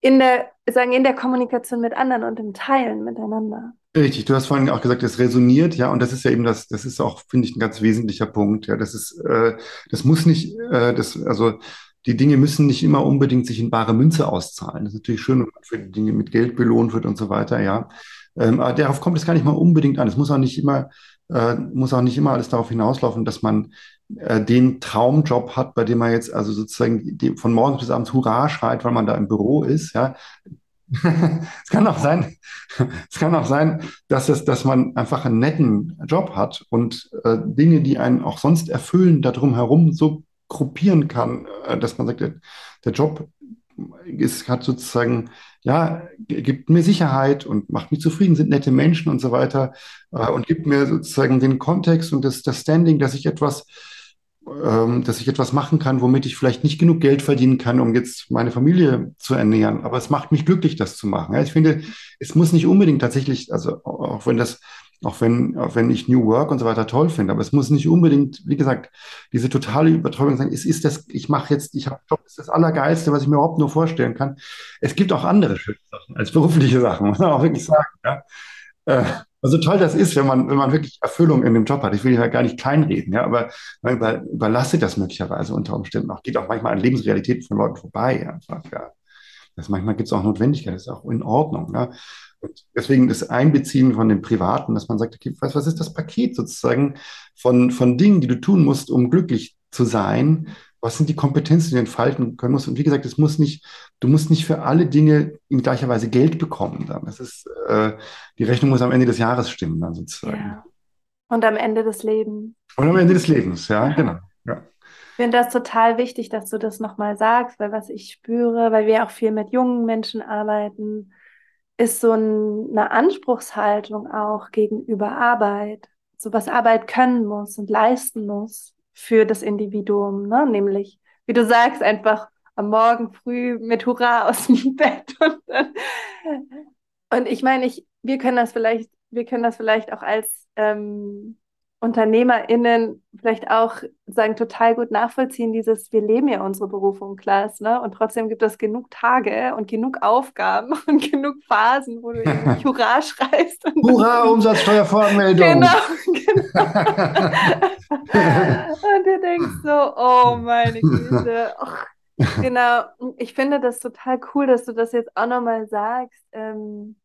in der, sagen, in der Kommunikation mit anderen und im Teilen miteinander. Richtig, du hast vorhin auch gesagt, es resoniert, ja, und das ist ja eben das, das ist auch, finde ich, ein ganz wesentlicher Punkt, ja, das ist, äh, das muss nicht, äh, das, also die Dinge müssen nicht immer unbedingt sich in bare Münze auszahlen. Das ist natürlich schön, wenn man für die Dinge mit Geld belohnt wird und so weiter, ja. Ähm, aber darauf kommt es gar nicht mal unbedingt an. Es muss auch nicht immer, äh, muss auch nicht immer alles darauf hinauslaufen, dass man äh, den Traumjob hat, bei dem man jetzt also sozusagen von morgens bis abends Hurra schreit, weil man da im Büro ist, ja. es kann auch sein, es kann auch sein, dass es, dass man einfach einen netten Job hat und äh, Dinge, die einen auch sonst erfüllen, darum herum so gruppieren kann, äh, dass man sagt, der, der Job ist, hat sozusagen, ja, gibt mir Sicherheit und macht mich zufrieden, sind nette Menschen und so weiter äh, und gibt mir sozusagen den Kontext und das, das Standing, dass ich etwas ähm, dass ich etwas machen kann, womit ich vielleicht nicht genug Geld verdienen kann, um jetzt meine Familie zu ernähren. Aber es macht mich glücklich, das zu machen. Ja, ich finde, es muss nicht unbedingt tatsächlich, also auch wenn das, auch wenn, auch wenn ich New Work und so weiter toll finde, aber es muss nicht unbedingt, wie gesagt, diese totale Überzeugung sein, es ist das, ich mache jetzt, ich habe Job, ist das Allergeilste, was ich mir überhaupt nur vorstellen kann. Es gibt auch andere schöne Sachen als berufliche Sachen, muss man auch wirklich sagen. Ja. Äh, Also toll das ist, wenn man, wenn man wirklich Erfüllung in dem Job hat. Ich will ja gar nicht kleinreden, ja, aber man über, überlastet das möglicherweise unter Umständen auch. Geht auch manchmal an Lebensrealitäten von Leuten vorbei. Einfach, ja. Das manchmal gibt es auch Notwendigkeit, das ist auch in Ordnung. Ja. Und deswegen das Einbeziehen von dem Privaten, dass man sagt, okay, was, was ist das Paket sozusagen von, von Dingen, die du tun musst, um glücklich zu sein? Was sind die Kompetenzen, die du entfalten können musst? Und wie gesagt, es muss nicht, du musst nicht für alle Dinge in gleicher Weise Geld bekommen. Dann. Das ist, äh, die Rechnung muss am Ende des Jahres stimmen, dann sozusagen. Ja. Und am Ende des Lebens. Und am Ende des Lebens, ja, genau. Ja. Ich finde das total wichtig, dass du das nochmal sagst, weil was ich spüre, weil wir auch viel mit jungen Menschen arbeiten, ist so eine Anspruchshaltung auch gegenüber Arbeit, so was Arbeit können muss und leisten muss für das Individuum, ne? nämlich, wie du sagst, einfach am Morgen früh mit Hurra aus dem Bett und dann, und ich meine, ich, wir können das vielleicht, wir können das vielleicht auch als ähm, UnternehmerInnen vielleicht auch sagen, total gut nachvollziehen, dieses, wir leben ja unsere Berufung, Klaas, ne? Und trotzdem gibt es genug Tage und genug Aufgaben und genug Phasen, wo du irgendwie Hurra schreist. Hurra, Umsatzsteuervoranmeldung! Genau, genau. und du denkst so, oh meine Güte, och, genau. Ich finde das total cool, dass du das jetzt auch nochmal sagst. Ähm,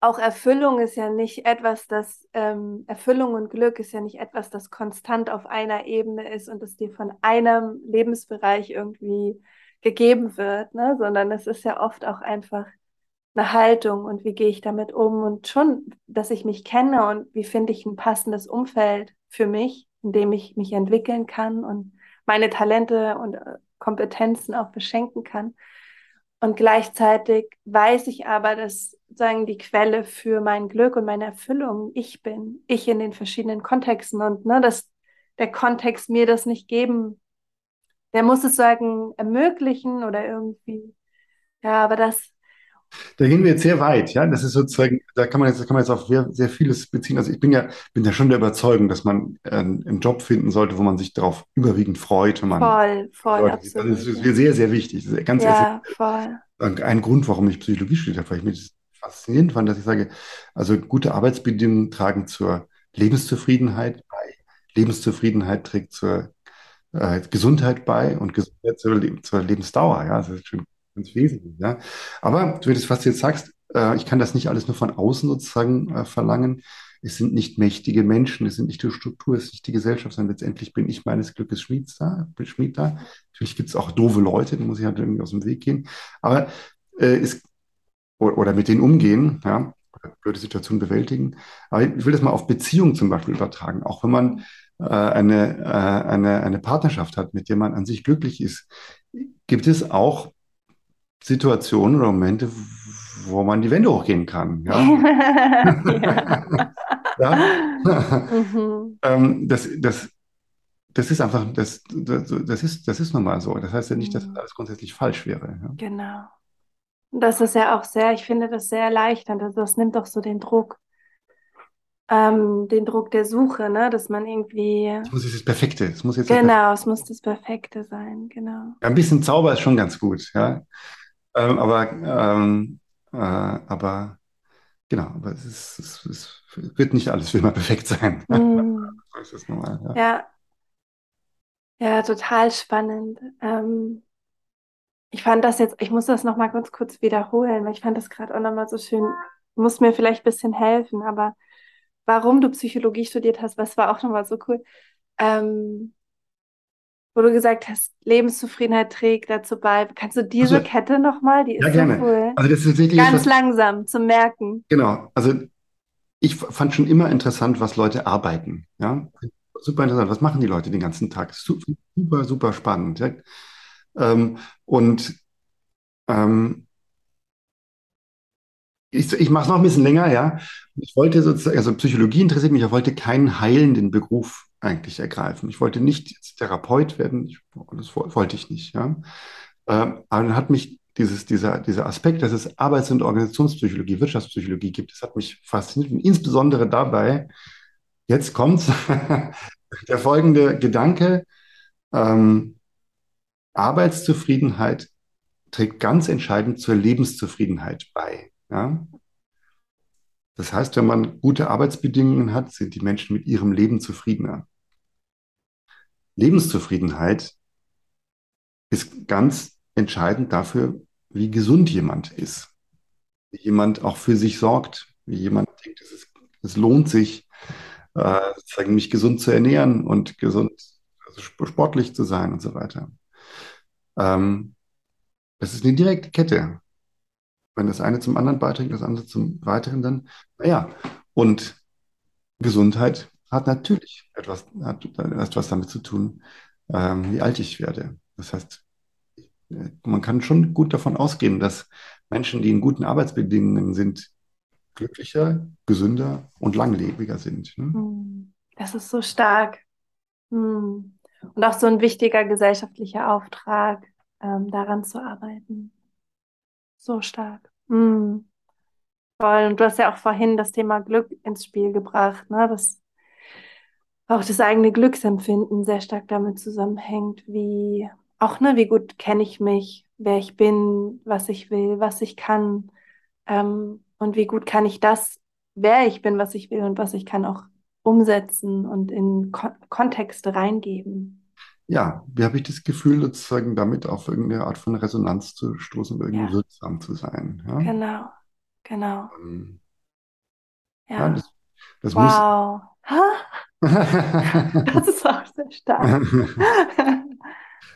auch Erfüllung ist ja nicht etwas, das ähm, Erfüllung und Glück ist ja nicht etwas, das konstant auf einer Ebene ist und das dir von einem Lebensbereich irgendwie gegeben wird, ne? sondern es ist ja oft auch einfach eine Haltung und wie gehe ich damit um und schon, dass ich mich kenne und wie finde ich ein passendes Umfeld für mich, in dem ich mich entwickeln kann und meine Talente und äh, Kompetenzen auch beschenken kann. Und gleichzeitig weiß ich aber, dass sagen die Quelle für mein Glück und meine Erfüllung ich bin, ich in den verschiedenen Kontexten und ne, dass der Kontext mir das nicht geben, der muss es sagen ermöglichen oder irgendwie, ja, aber das. Da gehen wir jetzt sehr weit, ja. Das ist sozusagen, da kann man jetzt, kann man jetzt auf sehr, sehr vieles beziehen. Also ich bin ja, bin ja schon der Überzeugung, dass man einen, einen Job finden sollte, wo man sich darauf überwiegend freut, wenn man voll, voll, Leute, absolut. Das ist sehr, sehr wichtig. Das ist ganz ja, voll. Ein Grund, warum ich Psychologie studiert habe, weil ich mir das faszinierend fand, dass ich sage, also gute Arbeitsbedingungen tragen zur Lebenszufriedenheit bei. Lebenszufriedenheit trägt zur äh, Gesundheit bei und Gesundheit zur, zur Lebensdauer. Ja, das ist schon ganz wesentlich. Ja. Aber du das, was du jetzt sagst, äh, ich kann das nicht alles nur von außen sozusagen äh, verlangen. Es sind nicht mächtige Menschen, es sind nicht die Struktur, es ist nicht die Gesellschaft, sondern letztendlich bin ich meines Glückes Schmied da. Schmied da. Natürlich gibt es auch doofe Leute, die muss ich halt irgendwie aus dem Weg gehen. Aber äh, es oder mit denen umgehen, ja, blöde Situationen bewältigen. Aber ich will das mal auf Beziehungen zum Beispiel übertragen. Auch wenn man äh, eine, äh, eine, eine Partnerschaft hat, mit der man an sich glücklich ist, gibt es auch Situationen oder Momente, wo man die Wände hochgehen kann. Ja? ja? mhm. ähm, das, das, das ist einfach, das, das, das, ist, das ist nun mal so. Das heißt ja nicht, dass mhm. alles grundsätzlich falsch wäre. Ja? Genau. Das ist ja auch sehr, ich finde das sehr erleichternd. Also das nimmt doch so den Druck, ähm, den Druck der Suche, ne? dass man irgendwie. Es muss jetzt das Perfekte. Es muss jetzt genau, es muss das Perfekte sein, genau. Ein bisschen Zauber ist schon ganz gut, ja. Ähm, aber, ähm, äh, aber genau, aber es, ist, es, es, wird nicht alles für immer perfekt sein. Mm. so normal, ja. ja. Ja, total spannend. Ähm, ich fand das jetzt, ich muss das nochmal ganz kurz wiederholen, weil ich fand das gerade auch nochmal so schön, muss mir vielleicht ein bisschen helfen, aber warum du Psychologie studiert hast, was war auch nochmal so cool, ähm, wo du gesagt hast, Lebenszufriedenheit trägt dazu bei. Kannst du diese also, Kette nochmal? Die ist ja, gerne. so cool. Also das ist wirklich Ganz was, langsam zum Merken. Genau, also ich fand schon immer interessant, was Leute arbeiten. Ja, super interessant. Was machen die Leute den ganzen Tag? Super, super spannend. Ja? Ähm, und ähm, ich, ich mache es noch ein bisschen länger, ja. Ich wollte sozusagen, also Psychologie interessiert mich, ich wollte keinen heilenden Beruf eigentlich ergreifen. Ich wollte nicht Therapeut werden, ich, das wollte ich nicht, ja. Ähm, aber dann hat mich dieses, dieser, dieser Aspekt, dass es Arbeits- und Organisationspsychologie, Wirtschaftspsychologie gibt, das hat mich fasziniert und insbesondere dabei, jetzt kommt's, der folgende Gedanke, ähm, Arbeitszufriedenheit trägt ganz entscheidend zur Lebenszufriedenheit bei. Ja? Das heißt, wenn man gute Arbeitsbedingungen hat, sind die Menschen mit ihrem Leben zufriedener. Lebenszufriedenheit ist ganz entscheidend dafür, wie gesund jemand ist, wie jemand auch für sich sorgt, wie jemand denkt, es, ist, es lohnt sich, äh, mich gesund zu ernähren und gesund, also sportlich zu sein und so weiter. Ähm, das ist eine direkte Kette. Wenn das eine zum anderen beiträgt, das andere zum weiteren, dann, naja. Und Gesundheit hat natürlich etwas, hat etwas damit zu tun, ähm, wie alt ich werde. Das heißt, man kann schon gut davon ausgehen, dass Menschen, die in guten Arbeitsbedingungen sind, glücklicher, gesünder und langlebiger sind. Ne? Hm. Das ist so stark. Hm. Und auch so ein wichtiger gesellschaftlicher Auftrag, ähm, daran zu arbeiten. So stark. Mm. Voll. Und du hast ja auch vorhin das Thema Glück ins Spiel gebracht, ne? dass auch das eigene Glücksempfinden sehr stark damit zusammenhängt, wie auch, ne, wie gut kenne ich mich, wer ich bin, was ich will, was ich kann, ähm, und wie gut kann ich das, wer ich bin, was ich will und was ich kann, auch umsetzen und in Kon Kontexte reingeben ja, wie habe ich das Gefühl, sozusagen damit auf irgendeine Art von Resonanz zu stoßen, irgendwie Ja, wirksam zu sein. Ja, genau, genau. ähm, ja Ja. das, das muss. Wow. Das ist auch sehr stark.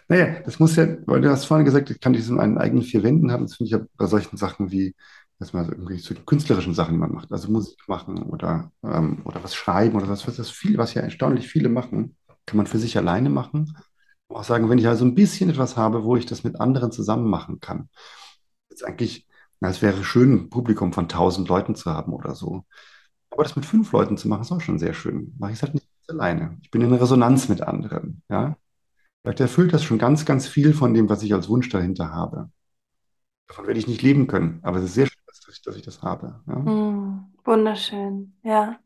Naja, das muss ja, weil du hast vorhin gesagt, ich kann diesen einen eigenen vier Wänden haben. Das finde ich ja bei solchen Sachen wie, erstmal so irgendwie so künstlerischen Sachen, die man macht, also Musik machen oder, ähm, oder was schreiben oder was, was das viel, was ja erstaunlich viele machen, kann man für sich alleine machen. Auch sagen, wenn ich also ein bisschen etwas habe, wo ich das mit anderen zusammen machen kann. Jetzt eigentlich, na, es wäre schön, ein Publikum von tausend Leuten zu haben oder so. Aber das mit fünf Leuten zu machen, ist auch schon sehr schön. Mache ich es halt nicht alleine. Ich bin in Resonanz mit anderen. Ja? Vielleicht erfüllt das schon ganz, ganz viel von dem, was ich als Wunsch dahinter habe. Davon werde ich nicht leben können, aber es ist sehr schön, dass ich, dass ich das habe. Ja? Mm, wunderschön. Ja,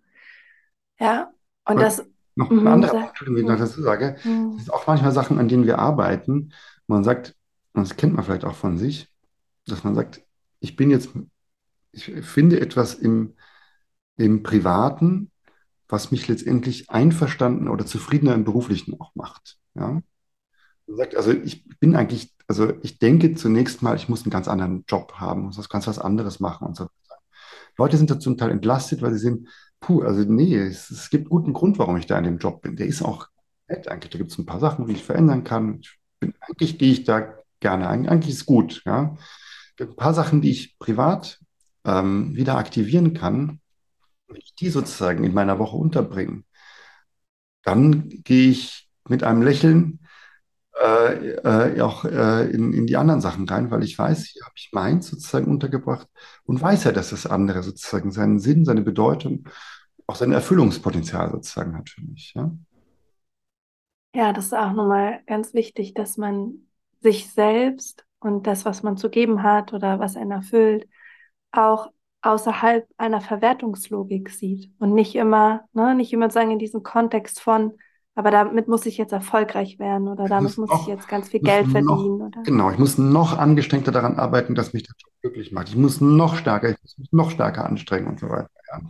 ja. Und Aber das, noch ein mhm, anderer Punkt, Entschuldigung, wenn ich noch dazu sage, es mm, sind auch manchmal Sachen, an denen wir arbeiten. Man sagt, und das kennt man vielleicht auch von sich, dass man sagt, ich bin jetzt, ich finde etwas im, im Privaten, was mich letztendlich einverstanden oder zufriedener im Beruflichen auch macht. Ja? Man sagt, also ich bin eigentlich, also ich denke zunächst mal, ich muss einen ganz anderen Job haben, muss was ganz was anderes machen und so. Leute sind da zum Teil entlastet, weil sie sehen, puh, also nee, es, es gibt guten Grund, warum ich da in dem Job bin. Der ist auch nett eigentlich. Da gibt es ein paar Sachen, die ich verändern kann. Ich bin, eigentlich gehe ich da gerne. Eig- Eigentlich ist gut, ja. Es gibt ein paar Sachen, die ich privat ähm, wieder aktivieren kann. Wenn ich die sozusagen in meiner Woche unterbringe, dann gehe ich mit einem Lächeln äh, äh, auch äh, in, in die anderen Sachen rein, weil ich weiß, hier habe ich meins sozusagen untergebracht und weiß ja, dass das andere sozusagen seinen Sinn, seine Bedeutung, auch sein Erfüllungspotenzial sozusagen hat für mich. Ja, ja, das ist auch nochmal ganz wichtig, dass man sich selbst und das, was man zu geben hat oder was einen erfüllt, auch außerhalb einer Verwertungslogik sieht und nicht immer, ne, nicht immer sagen in diesem Kontext von, aber damit muss ich jetzt erfolgreich werden oder ich damit muss muss ich jetzt ganz viel Geld noch, verdienen oder genau, ich muss noch angestrengter daran arbeiten, dass mich der Job glücklich macht. Ich muss noch stärker, ich muss mich noch stärker anstrengen und so weiter. Ja,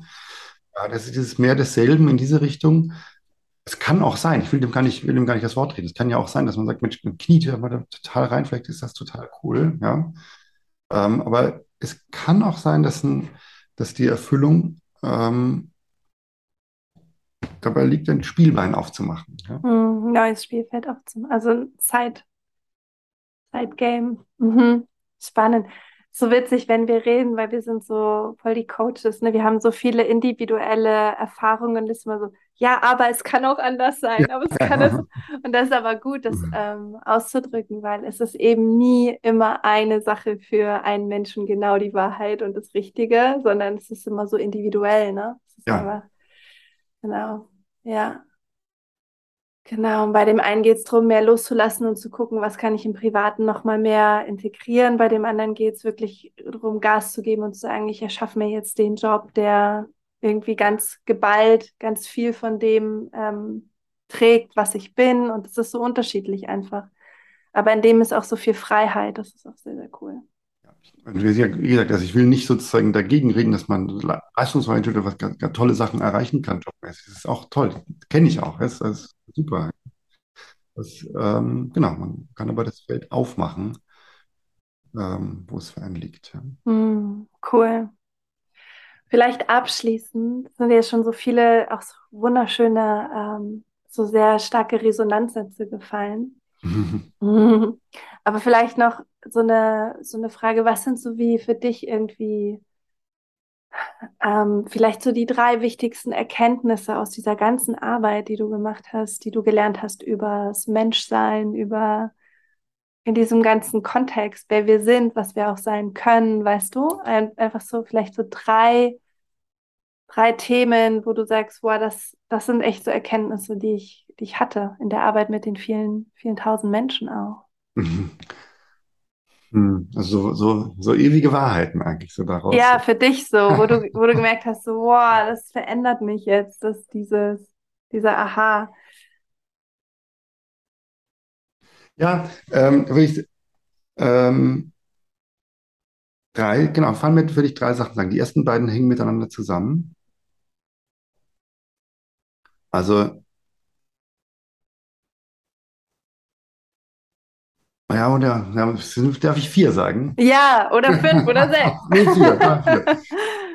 ja das ist dieses mehr desselben in diese Richtung. Es kann auch sein, ich will dem gar nicht, will dem gar nicht das Wort reden. Es kann ja auch sein, dass man sagt, Mensch, man kniet mal da total rein, vielleicht ist das total cool, ja. Ähm, aber es kann auch sein, dass, ein, dass die Erfüllung ähm, dabei liegt, ein Spielbein aufzumachen. Ja? hm, neues Spielfeld aufzumachen. Also ein Zeit, Zeitgame. Mhm. Spannend. So witzig, wenn wir reden, weil wir sind so voll die Coaches, ne? Wir haben so viele individuelle Erfahrungen, das ist immer so, ja, aber es kann auch anders Ja. sein, aber es kann es. Und das ist aber gut, das ähm, auszudrücken, weil es ist eben nie immer eine Sache für einen Menschen genau die Wahrheit und das Richtige, sondern es ist immer so individuell, ne? Ja, immer, genau, ja. Genau, und bei dem einen geht es darum, mehr loszulassen und zu gucken, was kann ich im Privaten nochmal mehr integrieren. Bei dem anderen geht es wirklich darum, Gas zu geben und zu sagen, ich erschaffe mir jetzt den Job, der irgendwie ganz geballt, ganz viel von dem ähm, trägt, was ich bin. Und es ist so unterschiedlich einfach. Aber in dem ist auch so viel Freiheit. Das ist auch sehr, sehr cool. Wie gesagt, also ich will nicht sozusagen dagegen reden, dass man leistungsorientiert oder was ganz, ganz tolle Sachen erreichen kann. Das ist auch toll, kenne ich auch. Das, ist super. Das, ähm, genau, man kann aber das Feld aufmachen, ähm, wo es für einen liegt. Ja. Mm, cool. Vielleicht abschließend sind ja schon so viele auch so wunderschöne, ähm, so sehr starke Resonanzsätze gefallen. Aber vielleicht noch so eine, so eine Frage, was sind so wie für dich irgendwie ähm, vielleicht so die drei wichtigsten Erkenntnisse aus dieser ganzen Arbeit, die du gemacht hast, die du gelernt hast über das Menschsein, über in diesem ganzen Kontext, wer wir sind, was wir auch sein können, weißt du? Ein, einfach so vielleicht so drei, drei Themen, wo du sagst, wow, das, das sind echt so Erkenntnisse, die ich, die ich hatte in der Arbeit mit den vielen, vielen tausend Menschen auch. Hm, also so, so, so ewige Wahrheiten eigentlich so daraus. Ja, für dich so, wo du, wo du gemerkt hast, so, wow, das verändert mich jetzt, dass dieses, dieser Aha. Ja, ähm, würde ich, ähm, drei, genau, fallen mir, würde ich drei Sachen sagen. Die ersten beiden hängen miteinander zusammen. Also Ja, oder ja, darf ich vier sagen? Ja, oder fünf oder sechs. nee, vier, vier.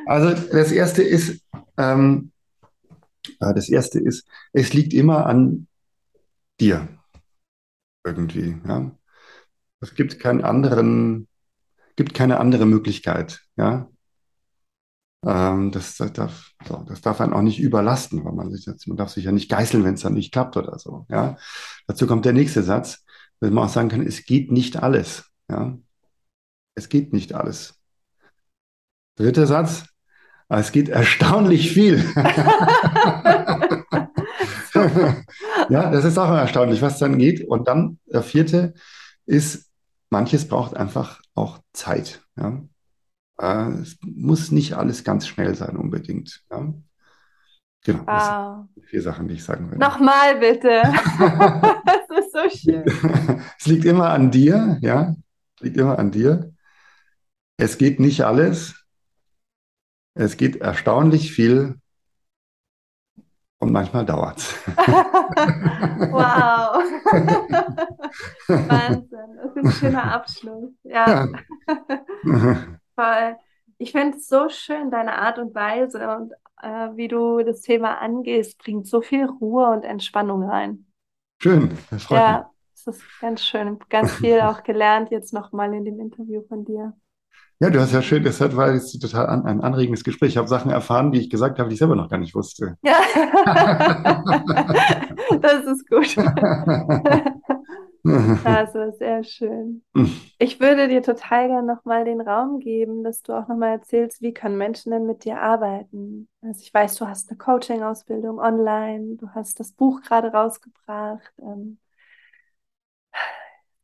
Also das erste ist, ähm, äh, das erste ist, es liegt immer an dir. Irgendwie, ja. Es gibt keinen anderen, gibt keine andere Möglichkeit, ja. Ähm, das, das, darf, so, das darf einen auch nicht überlasten, weil man sich jetzt, man darf sich ja nicht geißeln, wenn es dann nicht klappt oder so, ja. Dazu kommt der nächste Satz dass man auch sagen kann, es geht nicht alles. Ja? Es geht nicht alles. Dritter Satz, es geht erstaunlich viel. ja, das ist auch erstaunlich, was dann geht. Und dann der vierte ist, manches braucht einfach auch Zeit. Ja? Äh, es muss nicht alles ganz schnell sein unbedingt. Ja? Genau. Wow. vier Sachen, die ich sagen würde. Nochmal bitte. das ist so schön. es liegt immer an dir, ja. Es liegt immer an dir. Es geht nicht alles. Es geht erstaunlich viel. Und manchmal dauert es. wow. Wahnsinn. Das ist ein schöner Abschluss. Ja. ja. Voll. Ich finde es so schön, deine Art und Weise und äh, wie du das Thema angehst, bringt so viel Ruhe und Entspannung rein. Schön, das freut ja, mich. Ja, es ist ganz schön. Ganz viel auch gelernt jetzt nochmal in dem Interview von dir. Ja, du hast ja schön, das war jetzt total an, ein anregendes Gespräch. Ich habe Sachen erfahren, die ich gesagt habe, die ich selber noch gar nicht wusste. Ja, das ist gut. Also sehr schön. Ich würde dir total gerne nochmal den Raum geben, dass du auch nochmal erzählst, wie können Menschen denn mit dir arbeiten? Also ich weiß, du hast eine Coaching-Ausbildung online, du hast das Buch gerade rausgebracht. Ähm,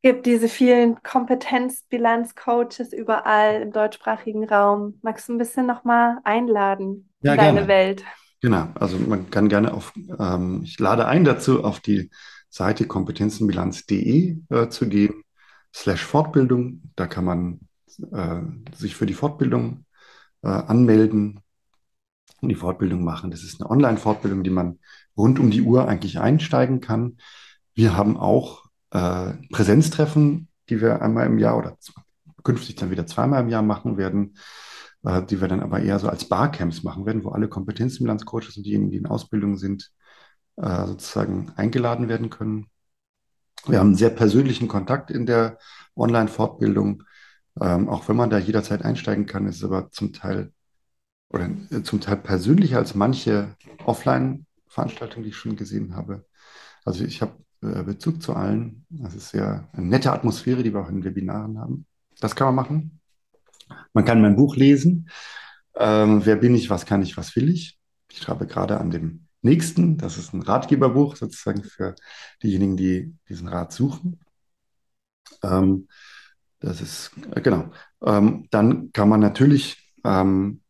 gibt diese vielen Kompetenzbilanz-Coaches überall im deutschsprachigen Raum. Magst du ein bisschen nochmal einladen ja, in deine Welt? Genau, also man kann gerne auf, ähm, ich lade ein dazu auf die Seite kompetenzenbilanz.de äh, zu gehen, slash Fortbildung. Da kann man äh, sich für die Fortbildung äh, anmelden die Fortbildung machen. Das ist eine Online-Fortbildung, die man rund um die Uhr eigentlich einsteigen kann. Wir haben auch äh, Präsenztreffen, die wir einmal im Jahr oder künftig dann wieder zweimal im Jahr machen werden, äh, die wir dann aber eher so als Barcamps machen werden, wo alle Kompetenzbilanzcoaches und diejenigen, die in Ausbildung sind, äh, sozusagen eingeladen werden können. Wir haben einen sehr persönlichen Kontakt in der Online-Fortbildung. Ähm, auch wenn man da jederzeit einsteigen kann, ist es aber zum Teil oder äh, zum Teil persönlicher als manche Offline-Veranstaltungen, die ich schon gesehen habe. Also ich habe äh, Bezug zu allen. Das ist sehr eine nette Atmosphäre, die wir auch in Webinaren haben. Das kann man machen. Man kann mein Buch lesen. Ähm, wer bin ich, was kann ich, was will ich? Ich schreibe gerade an dem nächsten. Das ist ein Ratgeberbuch sozusagen für diejenigen, die diesen Rat suchen. Ähm, das ist, äh, genau. Ähm, dann kann man natürlich ähm,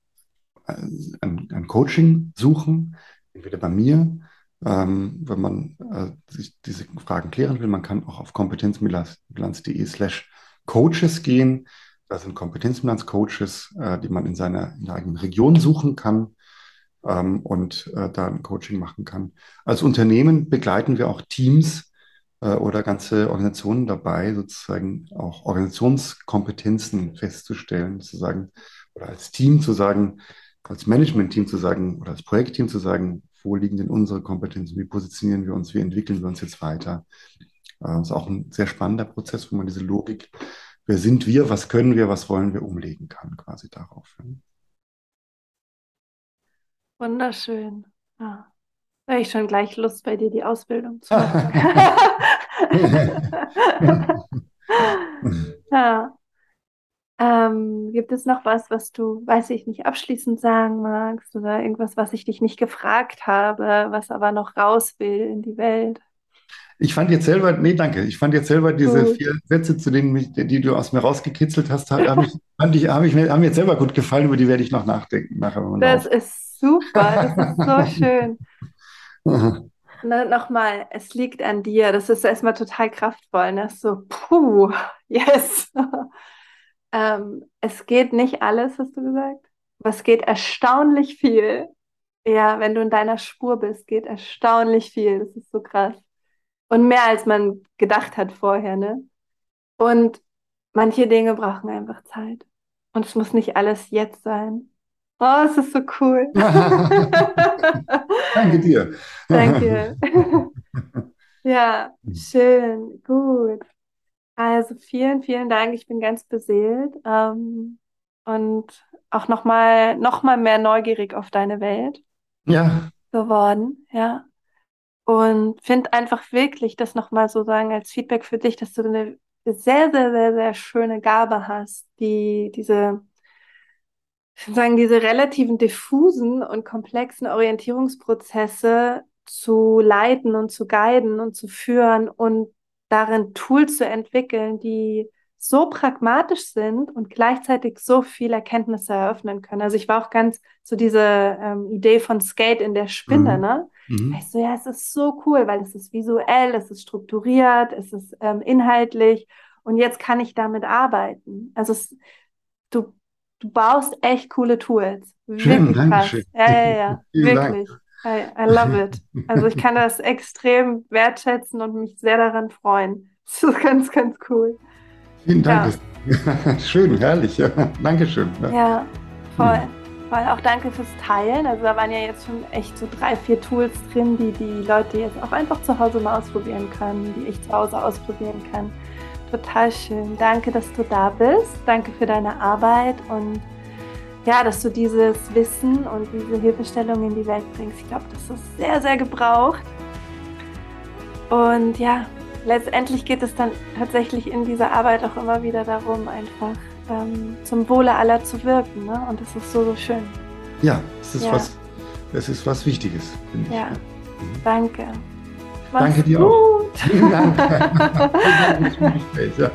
ein, ein, Coaching suchen, entweder bei mir, ähm, wenn man äh, sich diese Fragen klären will. Man kann auch auf kompetenzbilanz.de slash coaches gehen. Das sind Kompetenzbilanz-Coaches, äh, die man in seiner, in der eigenen Region suchen kann ähm, und äh, da ein Coaching machen kann. Als Unternehmen begleiten wir auch Teams äh, oder ganze Organisationen dabei, sozusagen auch Organisationskompetenzen festzustellen, sozusagen, oder als Team zu sagen, als Management-Team zu sagen oder als Projektteam zu sagen, wo liegen denn unsere Kompetenzen, wie positionieren wir uns, wie entwickeln wir uns jetzt weiter. Äh, das ist auch ein sehr spannender Prozess, wo man diese Logik, wer sind wir, was können wir, was wollen wir, umlegen kann, quasi darauf. Wunderschön. Ja. Da habe ich schon gleich Lust, bei dir die Ausbildung zu machen. ja. Ähm, gibt es noch was, was du, weiß ich nicht, abschließend sagen magst oder irgendwas, was ich dich nicht gefragt habe, was aber noch raus will in die Welt? Ich fand jetzt selber, nee, danke. Ich fand jetzt selber diese gut. vier Sätze, zu denen mich, die du aus mir rausgekitzelt hast, hab ich, fand ich, hab ich, haben mir jetzt selber gut gefallen, über die werde ich noch nachdenken. Nachher, das auf. ist super, das ist so schön. Nochmal, es liegt an dir. Das ist erstmal total kraftvoll. Ne? So, puh, yes. Ähm, es geht nicht alles, hast du gesagt, aber es geht erstaunlich viel. Ja, wenn du in deiner Spur bist, geht erstaunlich viel. Das ist so krass. Und mehr als man gedacht hat vorher, ne? Und manche Dinge brauchen einfach Zeit. Und es muss nicht alles jetzt sein. Oh, es ist so cool. Danke dir. Danke. ja, schön, gut. Also vielen, vielen Dank. Ich bin ganz beseelt ähm, und auch nochmal noch mal mehr neugierig auf deine Welt ja. geworden. Ja. Und finde einfach wirklich das nochmal so sagen als Feedback für dich, dass du eine sehr, sehr, sehr, sehr schöne Gabe hast, die diese sagen, diese relativen diffusen und komplexen Orientierungsprozesse zu leiten und zu guiden und zu führen und darin Tools zu entwickeln, die so pragmatisch sind und gleichzeitig so viel Erkenntnisse eröffnen können. Also ich war auch ganz so diese ähm, Idee von Skate in der Spinne, mhm. ne? Mhm. Ich so, ja, es ist so cool, weil es ist visuell, es ist strukturiert, es ist ähm, inhaltlich und jetzt kann ich damit arbeiten. Also es, du du baust echt coole Tools. Schön, Wirklich krass. Schön. Ja, ja, ja. Wirklich. I, I love it. Also ich kann das extrem wertschätzen und mich sehr daran freuen. Das ist ganz, ganz cool. Vielen Dank. Ja. Schön, herrlich. Ja. Dankeschön. Ja, ja voll. Voll. Auch danke fürs Teilen. Also da waren ja jetzt schon echt so drei, vier Tools drin, die die Leute jetzt auch einfach zu Hause mal ausprobieren können, die ich zu Hause ausprobieren kann. Total schön. Danke, dass du da bist. Danke für deine Arbeit und ja, dass du dieses Wissen und diese Hilfestellung in die Welt bringst. Ich glaube, das ist sehr, sehr gebraucht. Und ja, letztendlich geht es dann tatsächlich in dieser Arbeit auch immer wieder darum, einfach ähm, zum Wohle aller zu wirken. Ne? Und das ist so, so schön. Ja, es ist, ja. Was, es ist was Wichtiges, finde ich. Ja, mhm. danke. Mach's Danke dir gut. auch. Vielen Dank. ja.